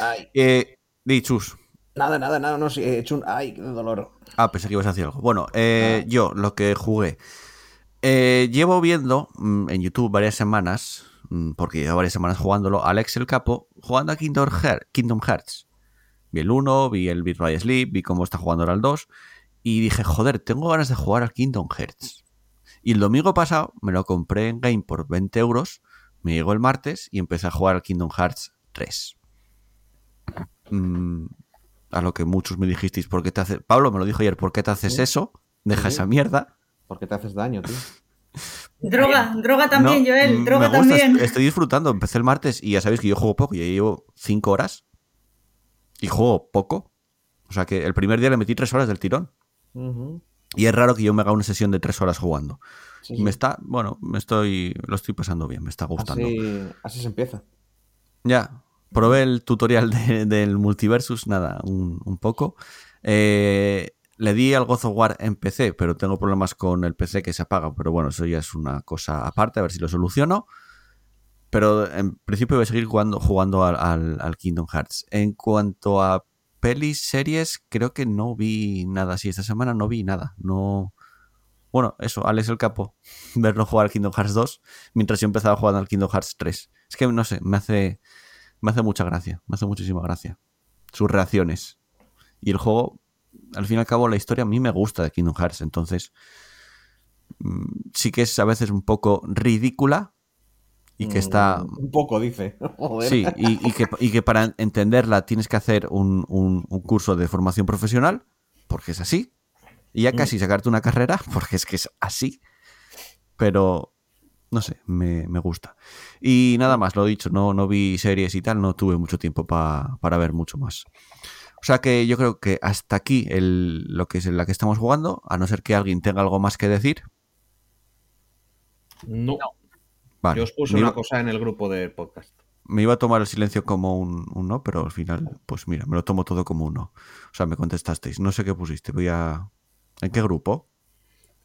Ay, Eh, di, chus. nada, nada, nada. No, sí, he hecho un. Ay, qué dolor. Ah, pensé que ibas a decir algo. Bueno, eh, Ah. yo lo que jugué. Eh, llevo viendo mm, en YouTube varias semanas, mm, porque llevo varias semanas jugándolo, Alex el Capo, jugando a Kingdom, Heart- Kingdom Hearts. Vi el 1, vi el Beat by Sleep, vi cómo está jugando ahora el 2, y dije, joder, tengo ganas de jugar al Kingdom Hearts. Y el domingo pasado me lo compré en Game por 20 euros, me llegó el martes y empecé a jugar al Kingdom Hearts 3. Mm, a lo que muchos me dijisteis, ¿por qué te haces? Pablo me lo dijo ayer, ¿por qué te haces Sí. eso? Deja Sí. esa mierda. ¿Por qué te haces daño, tío? Droga, droga también, No, Joel, mm, droga me gusta, también. est- Estoy disfrutando. Empecé el martes y ya sabéis que yo juego poco. Ya llevo 5 horas y juego poco. O sea que el primer día le metí 3 horas del tirón. Y es raro que yo me haga una sesión de 3 horas jugando. Sí, Y sí. me está, bueno, me estoy, lo estoy pasando bien, me está gustando. Así, así se empieza. Ya, probé el tutorial de- del Multiversus, nada, un, un poco. Eh, le di al God of War en PC, pero tengo problemas con el PC que se apaga. Pero bueno, eso ya es una cosa aparte, a ver si lo soluciono. Pero en principio voy a seguir jugando, jugando al, al- al Kingdom Hearts. En cuanto a pelis, series, creo que no vi nada así. Esta semana no vi nada. No. Bueno, eso, Alex el Capo, verlo jugar al Kingdom Hearts 2, mientras yo empezaba jugando al Kingdom Hearts 3. Es que no sé, me hace, me hace mucha gracia, me hace muchísima gracia. Sus reacciones. Y el juego, al fin y al cabo, la historia a mí me gusta de Kingdom Hearts, entonces mm, sí que es a veces un poco ridícula y que está... Mm, Un poco, dice. Joder. Sí, y, y que, y que para entenderla tienes que hacer un, un- un curso de formación profesional, porque es así. Y ya casi sacarte una carrera, porque es que es así. Pero, no sé, me, me gusta. Y nada más, lo he dicho, no, no vi series y tal, no tuve mucho tiempo pa- para ver mucho más. O sea que yo creo que hasta aquí el, lo que es en la que estamos jugando, a no ser que alguien tenga algo más que decir. No. Vale. Yo os puse una cosa en el grupo del podcast. me iba a tomar el silencio como un, un no, pero al final, pues mira, me lo tomo todo como un no. O sea, me contestasteis. No sé qué pusiste. Voy a. ¿En qué grupo?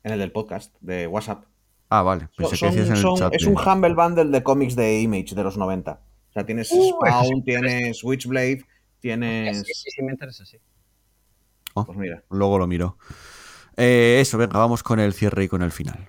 En el del podcast, de WhatsApp. Ah, vale. Pensé Son- que decías en el son- chat. es de- un Humble Bundle de cómics de Image de los 90. O sea, tienes Uh, Spawn, tienes Witchblade, tienes. Sí, sí, sí, me interesa, sí. Oh, Pues mira. luego lo miro. Eh, eso, venga, vamos con el cierre y con el final.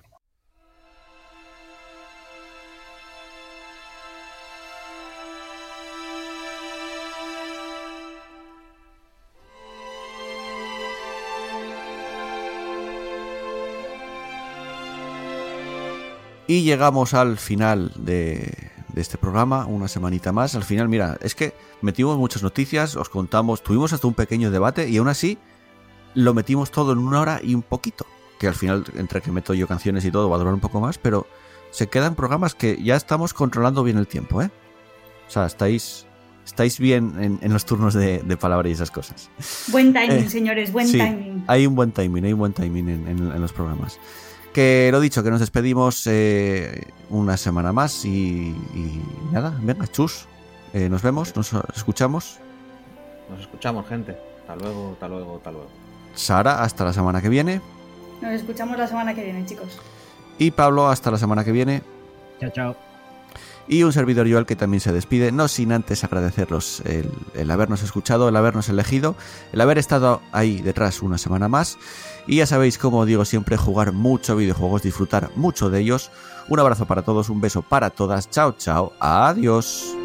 Y llegamos al final de, de este programa, una semanita más. Al final, mira, es que metimos muchas noticias, os contamos, tuvimos hasta un pequeño debate y aún así lo metimos todo en una hora y un poquito. Que al final, entre que meto yo canciones y todo, va a durar un poco más, pero se quedan programas que ya estamos controlando bien el tiempo, ¿eh? O sea, estáis, estáis bien en, en los turnos de, de palabra y esas cosas. Buen timing, Eh, señores, buen sí, timing. Hay un buen timing, hay un buen timing en, en- en los programas. Que lo dicho, que nos despedimos eh, una semana más y, y nada, venga, chus. Eh, nos vemos, nos escuchamos. Nos escuchamos, gente. Hasta luego, hasta luego, hasta luego. Sara, hasta la semana que viene. Nos escuchamos la semana que viene, chicos. Y Pablo, hasta la semana que viene. Chao, chao. Y un servidor Joel que también se despide, no sin antes agradecerlos el, el habernos escuchado, el habernos elegido, el haber estado ahí detrás una semana más. Y ya sabéis, como digo siempre, jugar mucho videojuegos, disfrutar mucho de ellos. Un abrazo para todos, un beso para todas, chao, chao, adiós.